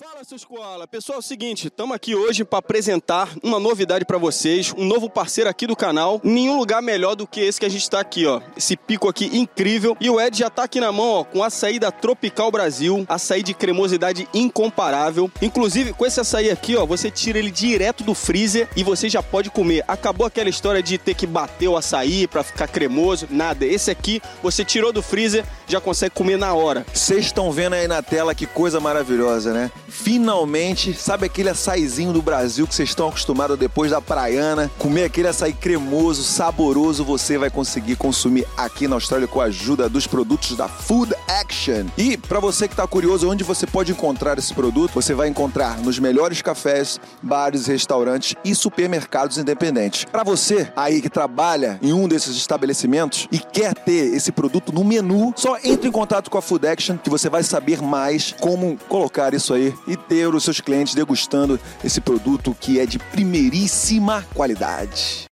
Fala, seus koala. Pessoal, é o seguinte, estamos aqui hoje para apresentar uma novidade para vocês, um novo parceiro aqui do canal. Nenhum lugar melhor do que esse que a gente está aqui, ó. Esse pico aqui incrível. E o Ed já tá aqui na mão, ó, com açaí da Tropical Brasil, açaí de cremosidade incomparável. Inclusive, com esse açaí aqui, ó, você tira ele direto do freezer e você já pode comer. Acabou aquela história de ter que bater o açaí para ficar cremoso, nada. Esse aqui, você tirou do freezer, já consegue comer na hora. Vocês estão vendo aí na tela que coisa maravilhosa, né? Finalmente, sabe aquele açaizinho do Brasil que vocês estão acostumados depois da praiana? Comer aquele açaí cremoso, saboroso, você vai conseguir consumir aqui na Austrália com a ajuda dos produtos da Food Action. E para você que está curioso onde você pode encontrar esse produto, você vai encontrar nos melhores cafés, bares, restaurantes e supermercados independentes. Para você aí que trabalha em um desses estabelecimentos e quer ter esse produto no menu, só entre em contato com a Food Action que você vai saber mais como colocar isso aí e ter os seus clientes degustando esse produto que é de primeiríssima qualidade.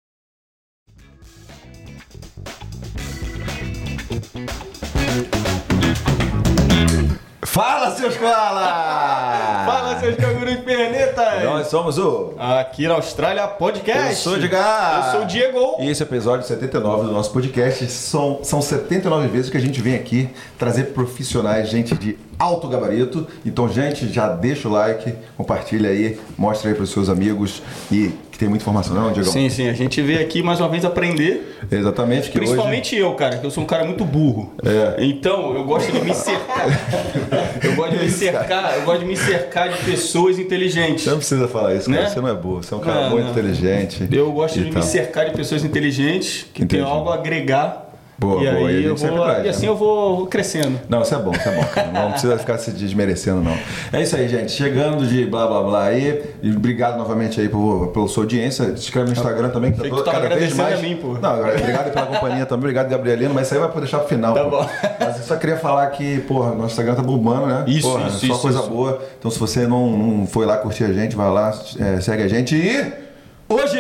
Fala, seus koala! Fala, seus cangurus pernetas! Nós somos o... Aqui na Austrália Podcast. Eu sou o Edgar. Eu sou o Diego. E esse é episódio 79 do nosso podcast. São, são 79 vezes que a gente vem aqui trazer profissionais, gente de alto gabarito. Então, gente, já deixa o like, compartilha aí, mostra aí para os seus amigos e que tem muita informação, não, Diego? Sim, sim. A gente veio aqui mais uma vez aprender. Exatamente. Que Principalmente hoje... eu, cara, que eu sou um cara muito burro. É. Então, eu gosto de me cercar. eu gosto de me cercar, eu gosto de me cercar de pessoas inteligentes. Você não precisa falar isso, cara. Né? Você não é burro. Você é um cara Não, muito não. inteligente. Eu gosto de Então. me cercar de pessoas inteligentes que Entendi. têm algo a agregar. Boa, e boa. aí E eu vou, e né? assim eu vou crescendo. Não, isso é bom, isso é bom, cara. Não precisa ficar se desmerecendo, não. É isso aí, gente. Chegando de blá blá blá aí. E obrigado novamente aí por, pela sua audiência. Se inscreve no Instagram também, que tá todo, cada vez mais. a mim, pô. Não, obrigado pela companhia também, obrigado, Gabrielino, mas isso aí vai pra deixar pro final. Tá pô. bom. Mas eu só queria falar que, porra, nosso Instagram tá bombando, né? Isso, porra, isso, Só isso, coisa isso. boa. Então se você não, não foi lá curtir a gente, vai lá, é, segue a gente e. Hoje,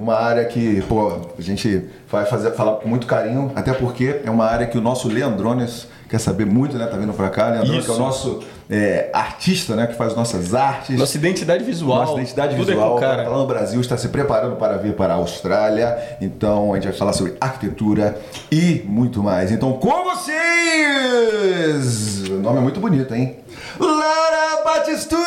uma área que, pô, a gente vai fazer, falar com muito carinho, até porque é uma área que o nosso Leandrones quer saber muito, né? Tá vindo pra cá. Leandrones, que é o nosso é, artista, né? Que faz nossas artes. Nossa identidade visual. Nossa identidade tudo visual, é com o tá cara. lá no Brasil, está se preparando para vir para a Austrália. Então a gente vai falar sobre arquitetura e muito mais. Então com vocês! O nome é muito bonito, hein? Lara Batistuzzi!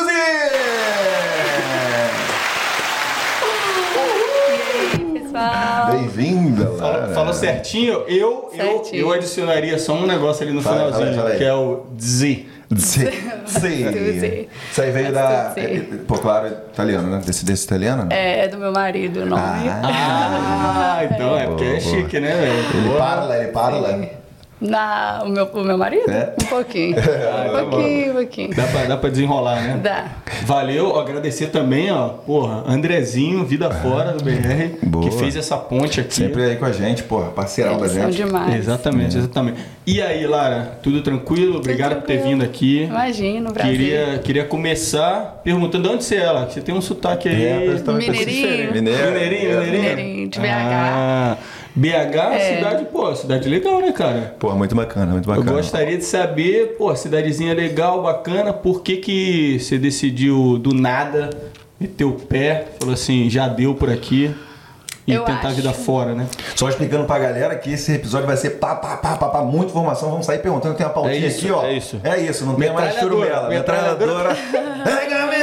Pessoal. Bem-vinda, Lara. Falou certinho, eu, eu, Certinho. eu adicionaria só um negócio ali no Fala, finalzinho, fala aí, fala aí. que é o Z. Sim. Sim. Batistuzzi. Isso aí veio da. Batistuzzi. Pô, claro, italiano, né? Descendência italiana? né? É, é do meu marido o nome. Ah, então é porque é chique, né, velho? Ele parla, ele parla. Na, o, meu, o meu marido? É? Um pouquinho. Ah, tá um pouquinho, um pouquinho. Dá pra, dá pra desenrolar, né? Dá. Valeu, agradecer também, ó, porra, Andrezinho, Vida Fora do BR, Boa. que fez essa ponte aqui. Sempre aí com a gente, porra, parceirão da Eles são gente. demais. Exatamente, exatamente. E aí, Lara, tudo tranquilo? Obrigado por ter vindo aqui. Imagina, o Brasil. Queria, queria começar perguntando de onde você é, Lara? que Você tem um sotaque aí. É, Mineirinho. Mineirinho, Mineiro. mineirinho. Mineirinho, de BH. Ah, BH, É. cidade, pô, cidade legal, né, cara? Pô, muito bacana, muito Eu bacana. gostaria de saber, pô, cidadezinha legal, bacana, por que que você decidiu do nada meter o pé, falou assim, já deu por aqui e Eu tentar a acho. vida fora, né? Só explicando pra galera que esse episódio vai ser pá, pá, pá, pá, pá, muita informação. Vamos sair perguntando, tem uma pautinha É isso, aqui, ó. é isso. É isso, não tem mais churumela. metralhadora. A metralhadora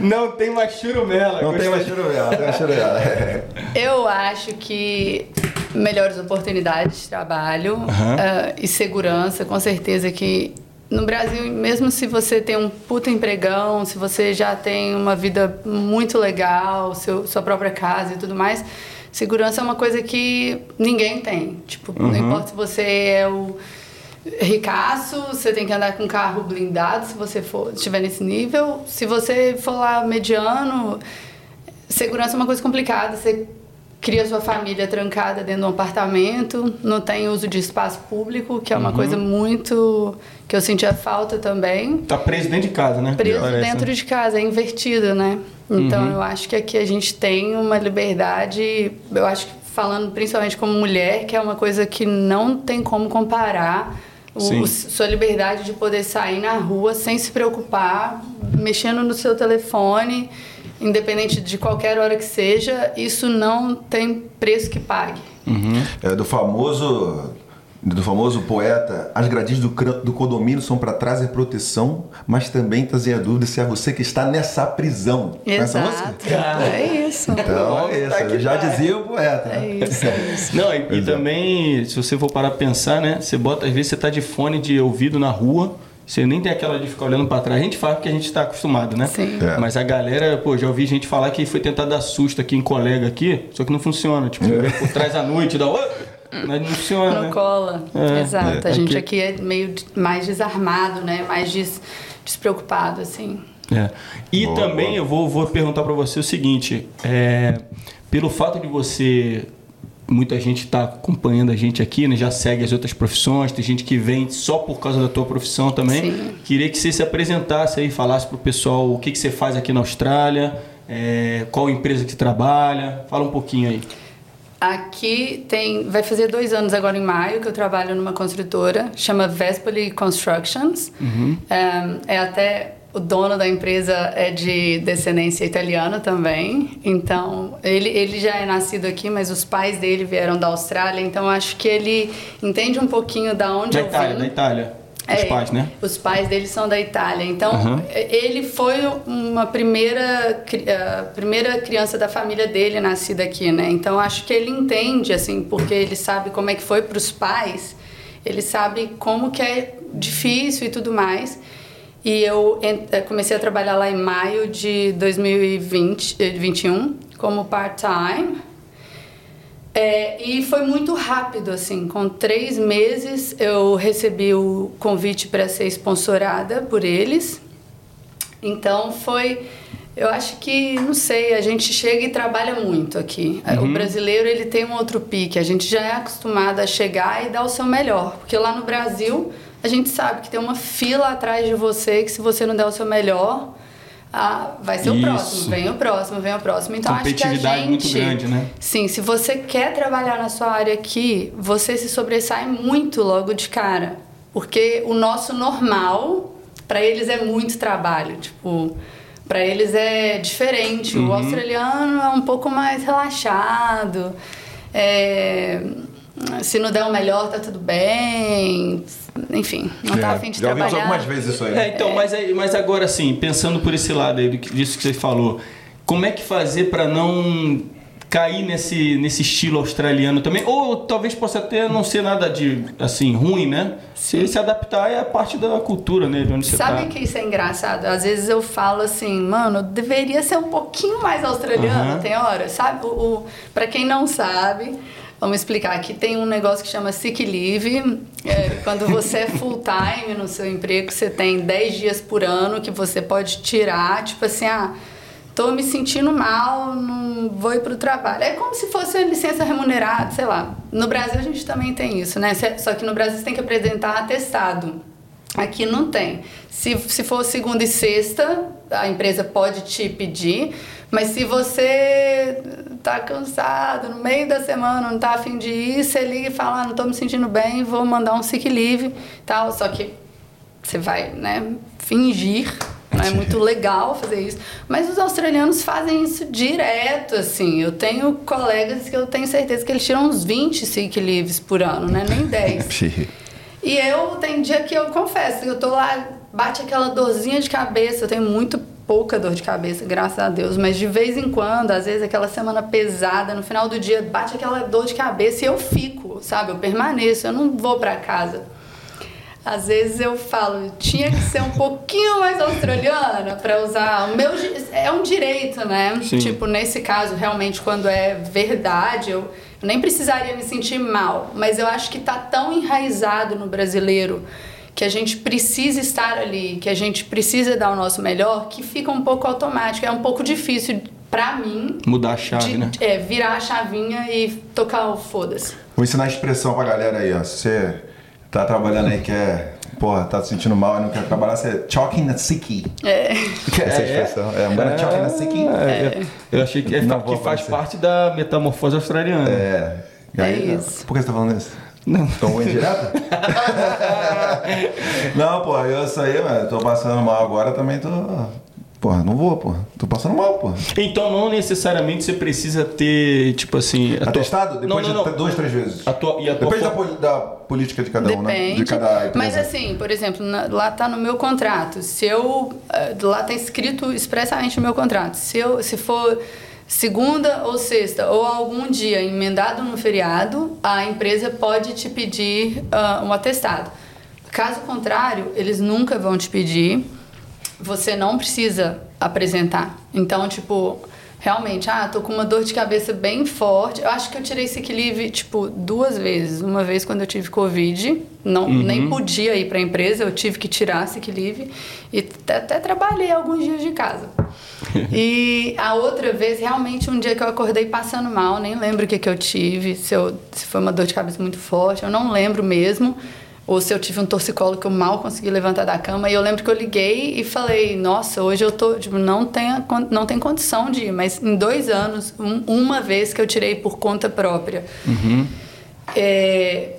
Não tem mais churumela. Não tem gostei. mais churumela, tem mais churumela. Eu acho que melhores oportunidades de trabalho Aham. ah, e segurança, com certeza que no Brasil, mesmo se você tem um puta empregão, se você já tem uma vida muito legal, seu, sua própria casa e tudo mais, segurança é uma coisa que ninguém tem. Tipo, não importa se você é o ricaço, você tem que andar com carro blindado se você for estiver nesse nível. Se você for lá mediano, segurança é uma coisa complicada. Você cria sua família trancada dentro de um apartamento, não tem uso de espaço público, que é uma coisa muito que eu sentia falta também. Tá preso dentro de casa, né? Preso Parece, dentro né? de casa, é invertido, né? Então eu acho que aqui a gente tem uma liberdade, eu acho que falando principalmente como mulher, que é uma coisa que não tem como comparar O, sua liberdade de poder sair na rua sem se preocupar, mexendo no seu telefone, independente de qualquer hora que seja, isso não tem preço que pague. Uhum. É do famoso do famoso poeta, as grades do, do condomínio são para trazer proteção, mas também trazer a dúvida se é você que está nessa prisão. Exato. É isso. Então é isso. Eu já dizia o poeta. É isso, é isso. Não, e, e também, se você for parar para pensar, né? Você bota, às vezes você tá de fone de ouvido na rua, você nem tem aquela de ficar olhando para trás. A gente faz porque a gente está acostumado, né? Sim. É. Mas a galera, pô, já ouvi gente falar que foi tentar dar susto aqui em colega aqui, só que não funciona. Tipo, é. por trás à noite, dá. Não funciona. Não né? cola. É, Exato. É, a gente aqui... aqui é meio mais desarmado, né? Mais des, despreocupado, assim. É. E boa, também boa. eu vou, vou perguntar para você o seguinte: é, pelo fato de você. Muita gente está acompanhando a gente aqui, né? já segue as outras profissões, tem gente que vem só por causa da tua profissão também. Sim. Queria que você se apresentasse aí, falasse para o pessoal o que, que você faz aqui na Austrália, é, qual empresa que trabalha. Fala um pouquinho aí. Aqui tem, vai fazer dois anos agora em maio que eu trabalho numa construtora, chama Vespoli Constructions. Uhum. É, é, até o dono da empresa é de descendência italiana também, então ele, ele já é nascido aqui, mas os pais dele vieram da Austrália, então acho que ele entende um pouquinho da onde da eu Itália, vim. Da Itália. Os é, pais, né? Os pais dele são da Itália. Então, uhum. ele foi uma primeira, primeira criança da família dele nascida aqui, né? Então, acho que ele entende, assim, porque ele sabe como é que foi para os pais, ele sabe como que é difícil e tudo mais. E eu eh, comecei a trabalhar lá em maio de 2021 como part-time. É, e foi muito rápido, assim. Com três meses eu recebi o convite para ser sponsorada por eles. Então foi. Eu acho que, não sei, a gente chega e trabalha muito aqui. Uhum. O brasileiro ele tem um outro pique. A gente já é acostumado a chegar e dar o seu melhor. Porque lá no Brasil a gente sabe que tem uma fila atrás de você que se você não der o seu melhor, ah, vai ser Isso. o próximo, vem o próximo, vem o próximo. Então acho que a gente, muito grande, né? Sim, se você quer trabalhar na sua área aqui, você se sobressai muito logo de cara, porque o nosso normal para eles é muito trabalho, tipo, para eles é diferente. Uhum. O australiano é um pouco mais relaxado. É, se não der o melhor, tá tudo bem enfim, não tá é, afim de já trabalhar. Já algumas vezes isso aí. É, então, mas, mas agora assim, pensando por esse lado aí, disso que você falou, como é que fazer para não cair nesse, nesse estilo australiano também? Ou talvez possa até não ser nada de, assim, ruim, né? Se se adaptar é parte da cultura, né? De onde você Sabe tá. que isso é engraçado? Às vezes eu falo assim, mano, deveria ser um pouquinho mais australiano, uhum. tem hora, sabe? O, o, pra quem não sabe... Vamos explicar. Aqui tem um negócio que chama sick leave. É, quando você é full time no seu emprego, você tem 10 dias por ano que você pode tirar, tipo assim, ah, tô me sentindo mal, não vou ir pro trabalho. É como se fosse licença remunerada, sei lá. No Brasil a gente também tem isso, né? Só que no Brasil você tem que apresentar atestado. Aqui não tem. Se, se for segunda e sexta, a empresa pode te pedir, mas se você tá cansado, no meio da semana, não tá afim de ir, você liga e fala, ah, não tô me sentindo bem, vou mandar um sick leave tal. Só que você vai, né, fingir. Não é muito legal fazer isso. Mas os australianos fazem isso direto, assim. Eu tenho colegas que eu tenho certeza que eles tiram uns 20 sick leaves por ano, né? Nem 10. e eu, tem dia que eu confesso, eu tô lá, bate aquela dorzinha de cabeça, eu tenho muito pouca dor de cabeça, graças a Deus, mas de vez em quando, às vezes aquela semana pesada, no final do dia bate aquela dor de cabeça e eu fico, sabe? Eu permaneço, eu não vou para casa. Às vezes eu falo, tinha que ser um pouquinho mais australiana para usar o meu é um direito, né? Sim. Tipo, nesse caso, realmente quando é verdade, eu, eu nem precisaria me sentir mal, mas eu acho que tá tão enraizado no brasileiro que a gente precisa estar ali, que a gente precisa dar o nosso melhor, que fica um pouco automático. É um pouco difícil para mim mudar a chave, de, né? É, virar a chavinha e tocar o foda-se. Vou ensinar a expressão pra galera aí, ó. Se você tá trabalhando aí que é porra, tá se sentindo mal e não quer trabalhar, você é choking na sicky. É. Essa é a expressão. É, I'm gonna choking na sicky. É. Eu achei que, é, que faz parte da metamorfose australiana. É. é isso. Por que você tá falando isso? Não. Tom indireta? não, pô, eu isso aí, mano, tô passando mal agora, também tô. Porra, não vou, porra. Tô passando mal, porra. Então não necessariamente você precisa ter, tipo assim. a tua- Atestado? Depois não, não, de não. duas, três vezes. A tua, e a tua Depende da, fo- poli- da política de cada um, né? Depende. De cada empresa. Mas assim, por exemplo, na- lá tá no meu contrato. Se eu. eh, Lá tá escrito expressamente no meu contrato. Se, eu, se for segunda ou sexta, ou algum dia emendado no feriado, a empresa pode te pedir ah, um atestado. Caso contrário, eles nunca vão te pedir. Você não precisa apresentar. Então, tipo, realmente, ah, tô com uma dor de cabeça bem forte. Eu acho que eu tirei sick leave, tipo, duas vezes. Uma vez quando eu tive Covid, não, nem podia ir pra empresa, eu tive que tirar sick leave. E até, até trabalhei alguns dias de casa. e a outra vez, realmente, um dia que eu acordei passando mal, nem lembro o que, que eu tive, se, eu, se foi uma dor de cabeça muito forte, eu não lembro mesmo ou se eu tive um torcicolo que eu mal consegui levantar da cama. E eu lembro que eu liguei e falei, nossa, hoje eu tô, tipo, não tem, não tem condição de ir. Mas em dois anos, um- uma vez que eu tirei por conta própria. É,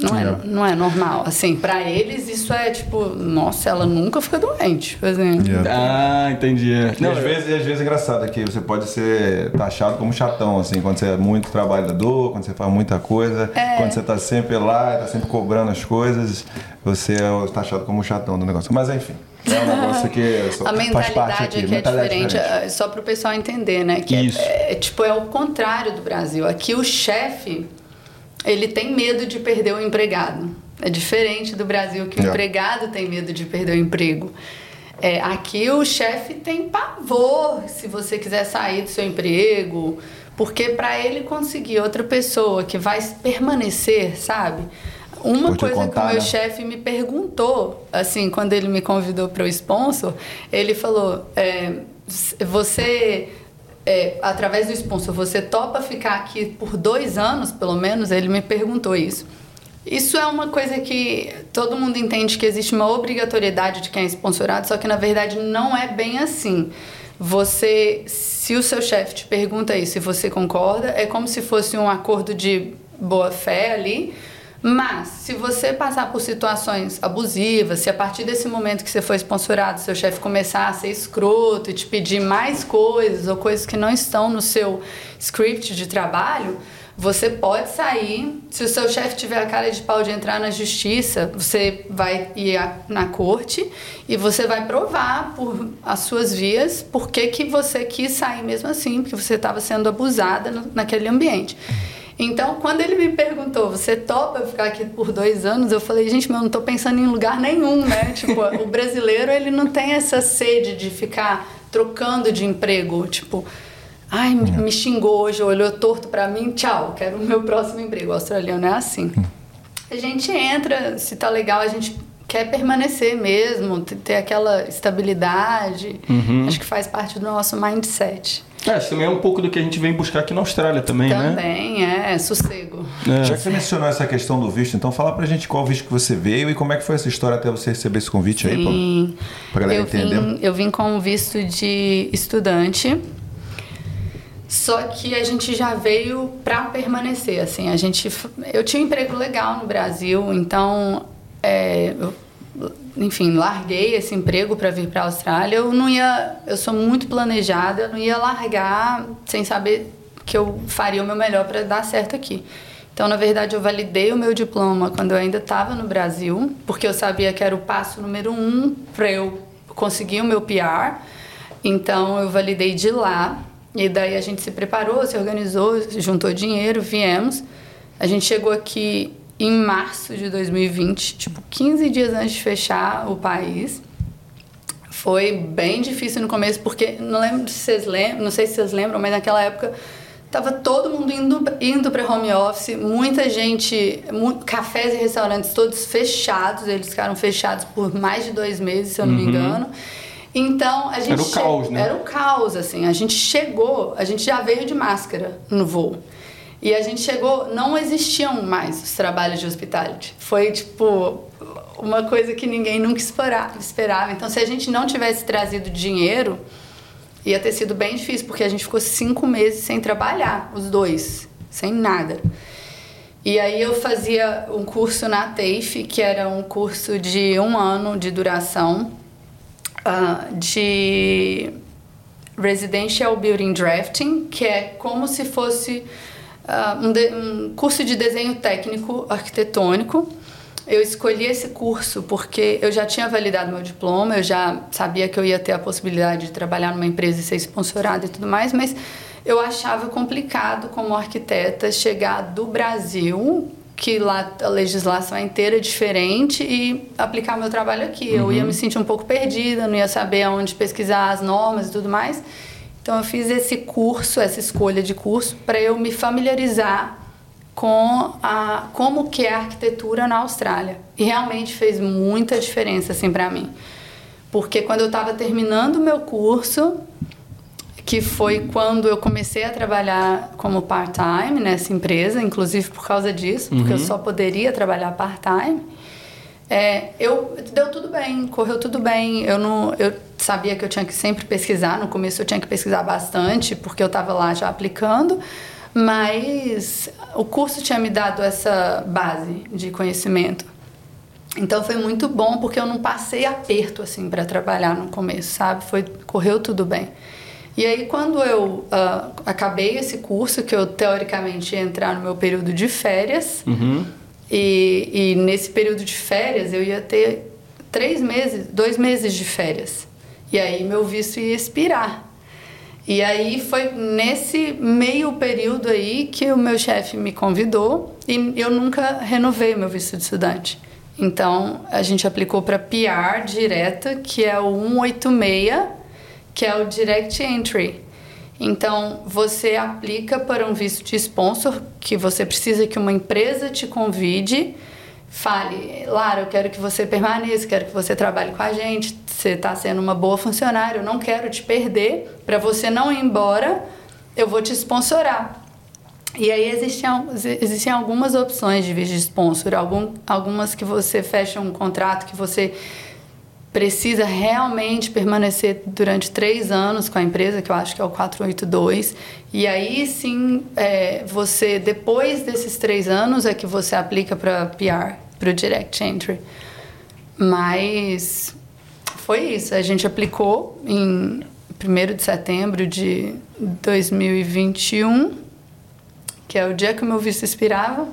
não, é, não é normal. Assim, pra eles isso é tipo, nossa, ela nunca fica doente. Tipo assim. Ah, entendi. é. E às vezes, às vezes é engraçado que você pode ser taxado como chatão, assim, quando você é muito trabalhador, quando você faz muita coisa, É. quando você tá sempre lá, tá sempre cobrando as coisas, você é taxado como chatão do negócio. Mas enfim, é um negócio que A faz parte mentalidade aqui. aqui é mentalidade diferente, é só para o pessoal entender, né? Que é- Isso. É, tipo, é o contrário do Brasil. Aqui o chefe, ele tem medo de perder o empregado. É diferente do Brasil, que o É. empregado tem medo de perder o emprego. É, aqui o chefe tem pavor se você quiser sair do seu emprego, porque para ele conseguir outra pessoa que vai permanecer, sabe? Uma coisa que contar, o meu né? chefe me perguntou, assim, quando ele me convidou para o sponsor, ele falou: é, você, é, através do sponsor, você topa ficar aqui por dois anos, pelo menos? Ele me perguntou isso. Isso é uma coisa que todo mundo entende que existe uma obrigatoriedade de quem é sponsorado, só que na verdade não é bem assim. Você, se o seu chefe te pergunta isso e você concorda, é como se fosse um acordo de boa fé ali. Mas, se você passar por situações abusivas, se a partir desse momento que você foi sponsorado, seu chefe começar a ser escroto e te pedir mais coisas ou coisas que não estão no seu script de trabalho, você pode sair. Se o seu chefe tiver a cara de pau de entrar na justiça, você vai ir na corte e você vai provar por as suas vias por que, que você quis sair mesmo assim, porque você estava sendo abusada no- naquele ambiente. Então, quando ele me perguntou, você topa ficar aqui por dois anos? Eu falei, gente, mas eu não tô pensando em lugar nenhum, né? tipo, o brasileiro, ele não tem essa sede de ficar trocando de emprego. Tipo, ai, me, me xingou hoje, olhou torto pra mim, tchau, quero o meu próximo emprego. O australiano é assim. A gente entra, se tá legal, a gente quer permanecer mesmo, ter- aquela estabilidade. Acho que faz parte do nosso mindset. É, isso também é um pouco do que a gente vem buscar aqui na Austrália também, né? Também, é, sossego. É. Já que você mencionou essa questão do visto, então fala pra gente qual visto que você veio e como é que foi essa história até você receber esse convite aí, pô. Sim. Pra galera eu entender. Vim, eu vim com visto de estudante. Só que a gente já veio para permanecer, assim. A gente, eu tinha um emprego legal no Brasil, então, é, eu, enfim, larguei esse emprego para vir para a Austrália. Eu não ia, eu sou muito planejada, eu não ia largar sem saber que eu faria o meu melhor para dar certo aqui. Então, na verdade, eu validei o meu diploma quando eu ainda estava no Brasil, porque eu sabia que era o passo número um para eu conseguir o meu PR. Então, eu validei de lá. E daí a gente se preparou, se organizou, juntou dinheiro, viemos. A gente chegou aqui em março de 2020, tipo 15 dias antes de fechar o país. Foi bem difícil no começo, porque não lembro se vocês lembram, não sei se vocês lembram, mas naquela época tava todo mundo indo, indo para home office, muita gente, mu cafés e restaurantes todos fechados, eles ficaram fechados por mais de dois meses, se eu não me engano. Então a gente Era o che- caos, né? Era o caos, assim. A gente chegou, a gente já veio de máscara no voo. E a gente chegou, não existiam mais os trabalhos de hospitality. Foi tipo uma coisa que ninguém nunca espera- esperava. Então, se a gente não tivesse trazido dinheiro, ia ter sido bem difícil, porque a gente ficou cinco meses sem trabalhar, os dois, sem nada. E aí eu fazia um curso na TAFE, que era um curso de um ano de duração, uh, de Residential Building Drafting, que é como se fosse uh, um, de, um curso de desenho técnico arquitetônico. Eu escolhi esse curso porque eu já tinha validado meu diploma, eu já sabia que eu ia ter a possibilidade de trabalhar numa empresa e ser sponsorada e tudo mais, mas eu achava complicado como arquiteta chegar do Brasil, que lá a legislação é inteira diferente, e aplicar meu trabalho aqui. Uhum. Eu ia uhum. me sentir um pouco perdida, não ia saber aonde pesquisar as normas e tudo mais. Então eu fiz esse curso, essa escolha de curso, para eu me familiarizar com a como que é a arquitetura na Austrália. E realmente fez muita diferença assim para mim. Porque quando eu estava terminando o meu curso, que foi quando eu comecei a trabalhar como part-time nessa empresa, inclusive por causa disso, uhum. porque eu uhum. só poderia trabalhar part-time. É, eu deu tudo bem, correu tudo bem. Eu não, eu sabia que eu tinha que sempre pesquisar. No começo eu tinha que pesquisar bastante porque eu estava lá já aplicando, mas o curso tinha me dado essa base de conhecimento. Então foi muito bom porque eu não passei aperto assim para trabalhar no começo, sabe? Foi correu tudo bem. E aí, quando eu uh, acabei esse curso, que eu teoricamente ia entrar no meu período de férias, uhum. E, e nesse período de férias eu ia ter três meses, dois meses de férias. E aí meu visto ia expirar. E aí foi nesse meio período aí que o meu chefe me convidou e eu nunca renovei meu visto de estudante. Então a gente aplicou para PR direta, que é o 186 que é o Direct Entry. Então, você aplica para um visto de sponsor, que você precisa que uma empresa te convide, fale, Lara, eu quero que você permaneça, quero que você trabalhe com a gente, você está sendo uma boa funcionária, eu não quero te perder, para você não ir embora, eu vou te sponsorar. E aí existem, existem algumas opções de visto de sponsor, algum, algumas que você fecha um contrato que você precisa realmente permanecer durante três anos com a empresa, que eu acho que é o 482, e aí sim, é, você, depois desses três anos, é que você aplica para PR, para o Direct Entry. Mas foi isso, a gente aplicou em 1 de setembro de 2021, que é o dia que o meu visto expirava,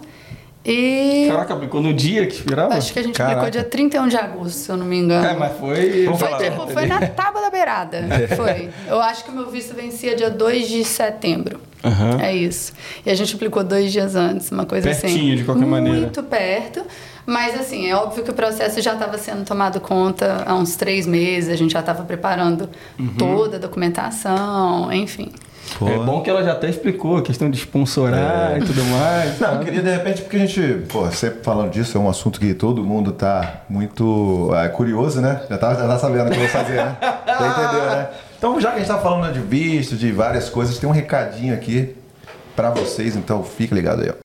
e... Caraca, aplicou no dia que expirava? Acho que a gente Caraca. aplicou dia 31 de agosto, se eu não me engano. É, mas foi. Foi, tipo, foi na tábua da beirada. Foi. Eu acho que o meu visto vencia dia 2 de setembro. Uhum. É isso. E a gente aplicou dois dias antes, uma coisa Pertinho, assim. Pertinho, de qualquer maneira. Muito perto. Mas, assim, é óbvio que o processo já estava sendo tomado conta há uns três meses, a gente já estava preparando uhum. toda a documentação, enfim. Pô. É bom que ela já até explicou a questão de sponsorar é. e tudo mais. Não, eu queria de repente, porque a gente, pô, sempre falando disso, é um assunto que todo mundo tá muito é, curioso, né? Já tá, já tá sabendo o que eu vou fazer, né? Já entendeu, né? Então, já que a gente tá falando de visto, de várias coisas, tem um recadinho aqui para vocês, então fique ligado aí, ó.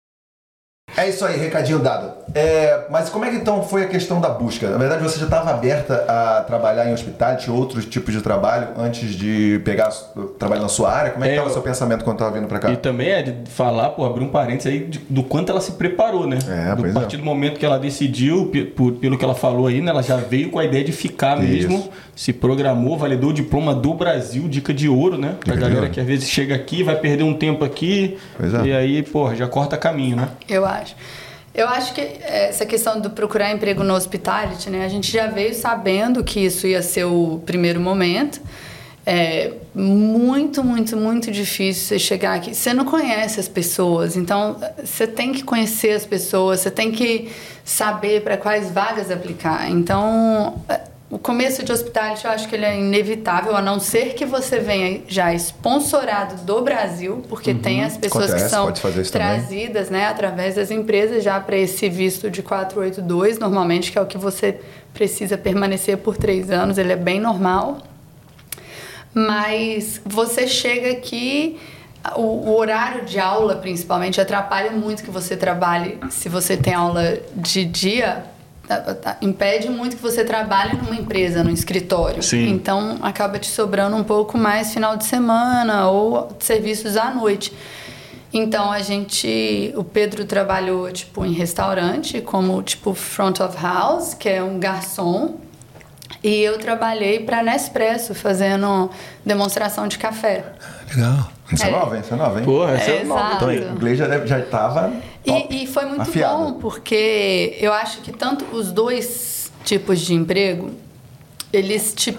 É isso aí, recadinho dado. É, mas como é que então foi a questão da busca? Na verdade, você já estava aberta a trabalhar em hospitality, outros tipos de trabalho, antes de pegar trabalho na sua área? Como é que estava é, o seu pensamento quando estava vindo para cá? E também é de falar, pô, abrir um parênteses aí de, do quanto ela se preparou, né? É, do, a partir é. do momento que ela decidiu, por, pelo que ela falou aí, né, ela já veio com a ideia de ficar mesmo, isso. se programou, validou o diploma do Brasil, dica de ouro, né? Pra dica galera que às vezes chega aqui, vai perder um tempo aqui, é. e aí, pô, já corta caminho, né? Eu acho. Eu acho que essa questão do procurar emprego no hospitality, né? A gente já veio sabendo que isso ia ser o primeiro momento. É muito, muito, muito difícil você chegar aqui. Você não conhece as pessoas, então você tem que conhecer as pessoas, você tem que saber para quais vagas aplicar. Então, o começo de hospitality eu acho que ele é inevitável, a não ser que você venha já sponsorado do Brasil, porque uhum. tem as pessoas Acontece, que são trazidas né, através das empresas já para esse visto de 482, normalmente, que é o que você precisa permanecer por três anos, ele é bem normal. Mas você chega aqui, o, o, horário de aula principalmente atrapalha muito que você trabalhe. Se você tem aula de dia, impede muito que você trabalhe numa empresa, no escritório. Sim. Então acaba te sobrando um pouco mais final de semana ou serviços à noite. Então a gente, o Pedro trabalhou tipo em restaurante como tipo front of house, que é um garçom e eu trabalhei para Nespresso, fazendo demonstração de café. Legal. Isso é, é nova, hein? Isso é nova, hein? Porra, isso é, é nova. Então, o inglês já, já estava e, e, foi muito bom, porque eu acho que tanto os dois tipos de emprego, eles te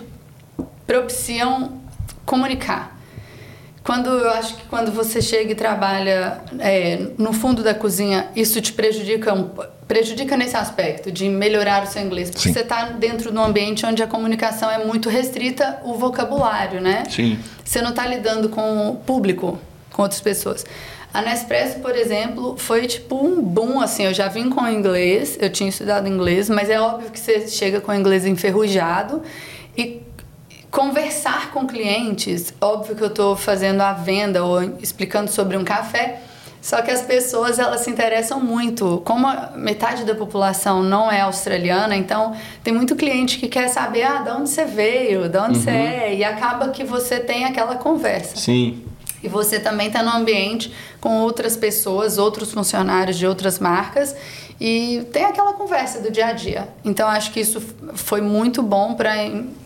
propiciam comunicar. Quando eu acho que quando você chega e trabalha é, no fundo da cozinha, isso te prejudica um, prejudica nesse aspecto de melhorar o seu inglês, porque Sim. você está dentro de um ambiente onde a comunicação é muito restrita, o vocabulário, né? Sim. Você não está lidando com o público, com outras pessoas. A Nespresso, por exemplo, foi tipo um boom, assim, eu já vim com inglês, eu tinha estudado inglês, mas é óbvio que você chega com inglês enferrujado e Conversar com clientes, óbvio que eu estou fazendo a venda ou explicando sobre um café, só que as pessoas elas se interessam muito. Como metade da população não é australiana, então tem muito cliente que quer saber ah, de onde você veio, de onde uhum. você é, e acaba que você tem aquela conversa. Sim. E você também está no ambiente com outras pessoas, outros funcionários de outras marcas e tem aquela conversa do dia a dia. Então acho que isso foi muito bom para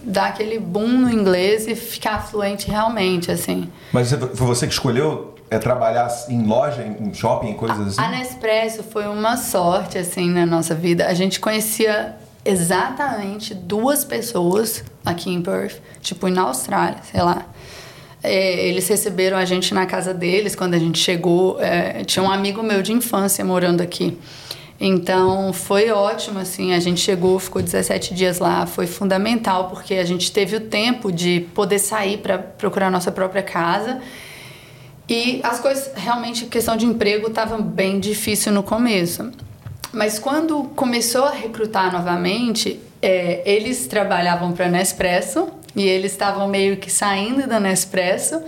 dar aquele boom no inglês e ficar fluente realmente, assim. Mas foi você que escolheu é trabalhar em loja, em shopping, coisas assim? A Nespresso foi uma sorte assim na nossa vida. A gente conhecia exatamente duas pessoas aqui em Perth, tipo na Austrália, sei lá. É, eles receberam a gente na casa deles quando a gente chegou. É, tinha um amigo meu de infância morando aqui. Então foi ótimo, assim, a gente chegou, ficou 17 dias lá, foi fundamental porque a gente teve o tempo de poder sair para procurar nossa própria casa. E as coisas, realmente, questão de emprego estava bem difícil no começo. Mas quando começou a recrutar novamente, é, eles trabalhavam para Nespresso e eles estavam meio que saindo da Nespresso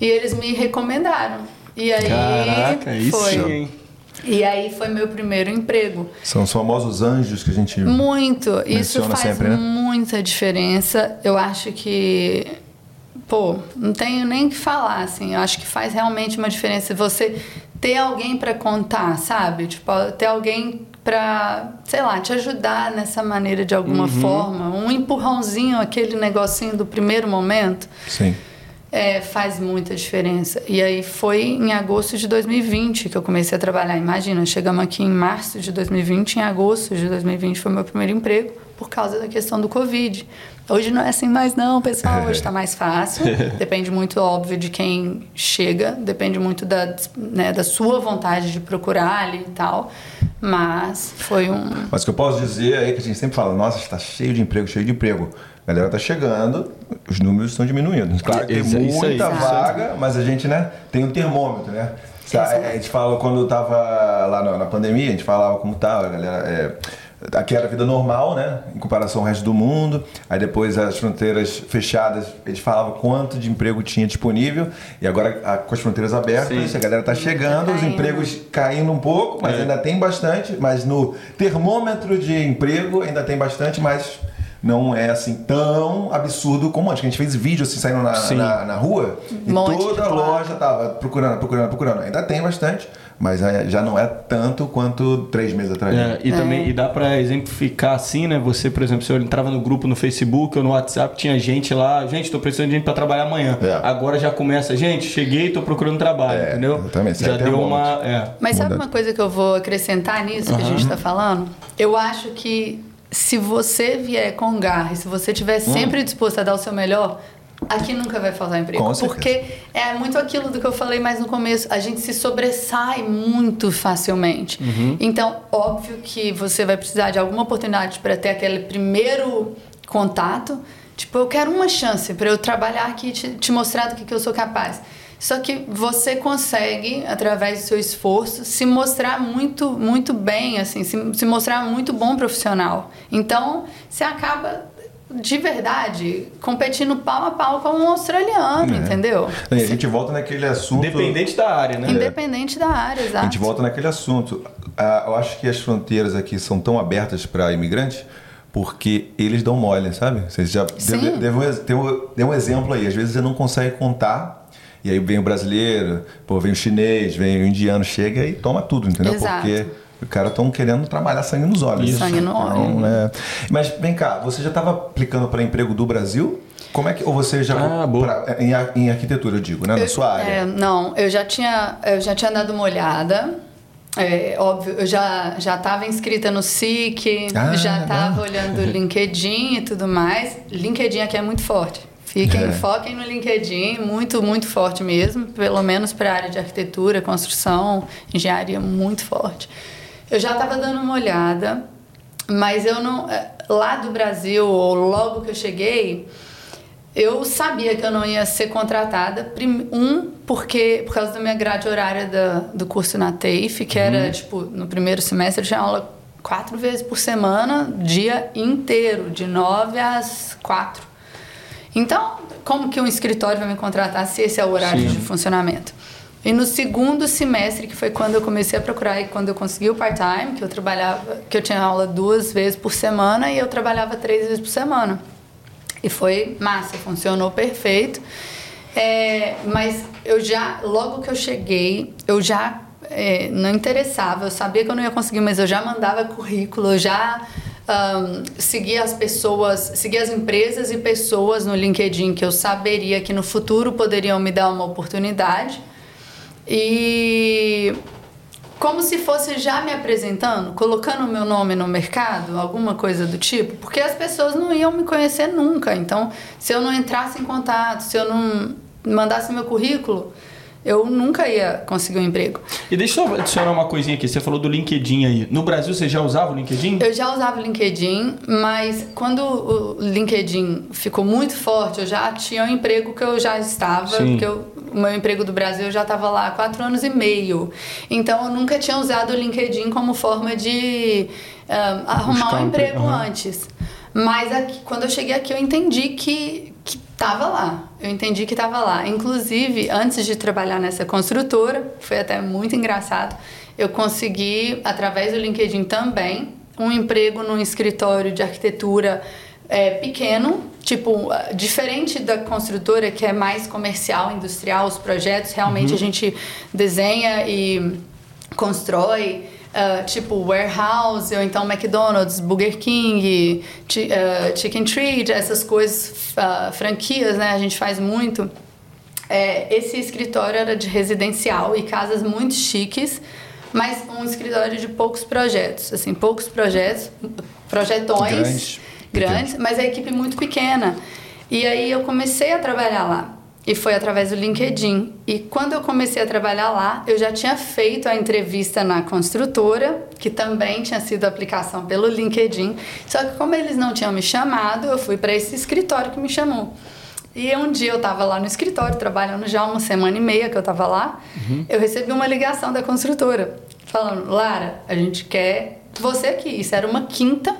e eles me recomendaram. E aí Caraca, foi. Isso? E aí foi meu primeiro emprego. São os famosos anjos que a gente Muito. Isso faz sempre, né? muita diferença. Eu acho que pô, não tenho nem que falar assim. Eu acho que faz realmente uma diferença você ter alguém para contar, sabe? Tipo, ter alguém para, sei lá, te ajudar nessa maneira de alguma uhum. forma, um empurrãozinho, aquele negocinho do primeiro momento. Sim é, faz muita diferença. E aí foi em agosto de 2020 que eu comecei a trabalhar. Imagina, chegamos aqui em março de 2020, em agosto de 2020 foi meu primeiro emprego por causa da questão do Covid. Hoje não é assim mais não, pessoal. Hoje está mais fácil. Depende muito, óbvio, de quem chega. Depende muito da, né, da sua vontade de procurar ali e tal. Mas foi um... Mas o que eu posso dizer é que a gente sempre fala, nossa, está cheio de emprego, cheio de emprego. A galera tá chegando, os números estão diminuindo. Claro que tem muita aí, vaga, mas a gente, né, tem um termômetro, né? A gente fala quando tava lá na, pandemia, a gente falava como tava, a galera. É, aqui era a vida normal, né? Em comparação ao resto do mundo. Aí depois as fronteiras fechadas, eles falavam quanto de emprego tinha disponível. E agora a, com as fronteiras abertas, Sim. a galera tá chegando, os empregos caindo um pouco, mas é. ainda tem bastante. Mas no termômetro de emprego ainda tem bastante, mas não é assim tão absurdo como antes. A gente fez vídeo assim saindo na, na, na, rua e toda a loja tava procurando, procurando, procurando. Ainda tem bastante, mas é, já não é tanto quanto três meses atrás. É, e é. também e dá para exemplificar assim, né? Você, por exemplo, se eu entrava no grupo no Facebook ou no WhatsApp, tinha gente lá, gente, tô precisando de gente para trabalhar amanhã. É. Agora já começa, gente, cheguei, tô procurando trabalho, é, entendeu? Exatamente. Já deu uma. É. Mas sabe uma coisa que eu vou acrescentar nisso uhum. que a gente está falando? Eu acho que se você vier com garra e se você estiver hum. sempre disposto a dar o seu melhor, aqui nunca vai faltar emprego. Com certeza. porque é muito aquilo do que eu falei mais no começo. A gente se sobressai muito facilmente. Então, óbvio que você vai precisar de alguma oportunidade para ter aquele primeiro contato. Tipo, eu quero uma chance para eu trabalhar aqui e te, te mostrar do que, que eu sou capaz. Só que você consegue, através do seu esforço, se mostrar muito, muito bem, assim, se, se mostrar muito bom profissional. Então, você acaba de verdade competindo pau a pau com um australiano, entendeu? E a gente volta naquele assunto. Independente da área, né? Independente da área, A exato. gente volta naquele assunto. Ah, eu acho que as fronteiras aqui são tão abertas para imigrantes porque eles dão mole, sabe? Vocês já deu, deu, deu, deu um exemplo aí. Às vezes você não consegue contar. E aí vem o brasileiro, pô, vem o chinês, vem o indiano, chega e toma tudo, entendeu? Exato. Porque os caras estão querendo trabalhar sangue nos olhos. Isso. Sangue no Então, olho. é. Mas vem cá, você já estava aplicando para emprego do Brasil? Como é que. Ou você já. Ah, boa. pra- em, em arquitetura, eu digo, né? Na sua área. É, não, eu já tinha, eu já tinha dado uma olhada. É, óbvio, eu já já estava inscrita no SIC, Ah, já estava não. olhando o LinkedIn e tudo mais. LinkedIn aqui é muito forte. Fiquem, É. foquem no LinkedIn, muito, muito forte mesmo, pelo menos para a área de arquitetura, construção, engenharia, muito forte. Eu já estava dando uma olhada, mas eu não. é, Lá do Brasil, ou logo que eu cheguei, eu sabia que eu não ia ser contratada. Um, porque por causa da minha grade horária da, do curso na TAFE, que era, tipo, no primeiro semestre eu tinha aula quatro vezes por semana, dia inteiro, de nove às quatro. Então, como que um escritório vai me contratar se esse é o horário de funcionamento? E no segundo semestre, que foi quando eu comecei a procurar e quando eu consegui o part-time, que eu trabalhava, que eu tinha aula duas vezes por semana e eu trabalhava três vezes por semana. E foi massa, funcionou perfeito. É, mas eu já, logo que eu cheguei, eu já é, não interessava, eu sabia que eu não ia conseguir, mas eu já mandava currículo, eu já ahn, seguia as pessoas, seguia as empresas e pessoas no LinkedIn que eu saberia que no futuro poderiam me dar uma oportunidade. E como se fosse já me apresentando, colocando o meu nome no mercado, alguma coisa do tipo, porque as pessoas não iam me conhecer nunca. Então, se eu não entrasse em contato, se eu não mandasse meu currículo, eu nunca ia conseguir um emprego. E deixa eu adicionar uma coisinha aqui. Você falou do LinkedIn aí. No Brasil você já usava o LinkedIn? Eu já usava o LinkedIn, mas quando o LinkedIn ficou muito forte, eu já tinha um emprego que eu já estava, Sim. porque eu- o meu emprego do Brasil eu já estava lá há quatro anos e meio. Então eu nunca tinha usado o LinkedIn como forma de ah, arrumar um emprego aham. antes. Mas aqui- quando eu cheguei aqui, eu entendi que tava lá. Eu entendi que tava lá. Inclusive, antes de trabalhar nessa construtora, foi até muito engraçado, eu consegui, através do LinkedIn também, um emprego num escritório de arquitetura é, pequeno, tipo, ah, diferente da construtora, que é mais comercial, industrial, os projetos, realmente a gente desenha e constrói ah, tipo warehouse ou então McDonald's, Burger King, ah, Chicken Treat, essas coisas, ah, franquias, né? A gente faz muito. É, esse escritório era de residencial e casas muito chiques, mas um escritório de poucos projetos, assim, poucos projetos, projetões Grandes, grandes, mas a equipe muito pequena. E aí eu comecei a trabalhar lá. E foi através do LinkedIn. E quando eu comecei a trabalhar lá, eu já tinha feito a entrevista na construtora, que também tinha sido aplicação pelo LinkedIn. Só que como eles não tinham me chamado, eu fui para esse escritório que me chamou. E um dia eu estava lá no escritório, trabalhando já uma semana e meia que eu estava lá, eu recebi uma ligação da construtora, falando, Lara, a gente quer você aqui. Isso era uma quinta,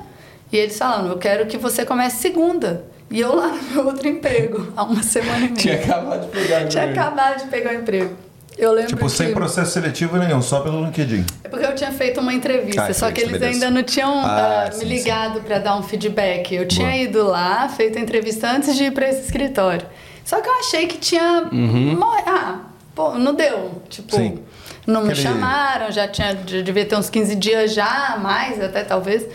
e eles falando, eu quero que você comece segunda. E eu lá no meu outro emprego, há uma semana e meia. Tinha acabado de pegar. Tinha né? acabado de pegar o emprego. Eu lembro Tipo, que... sem processo seletivo nenhum, só pelo LinkedIn. É porque eu tinha feito uma entrevista, Ah, só que eles beleza. ainda não tinham Ah, ah, sim, me ligado para dar um feedback. Eu tinha Boa. ido lá, feito a entrevista antes de ir para esse escritório. Só que eu achei que tinha. mo- Ah, pô, não deu. Tipo, Sim. não me Aquele- chamaram, já tinha. já devia ter uns 15 dias já, mais até talvez.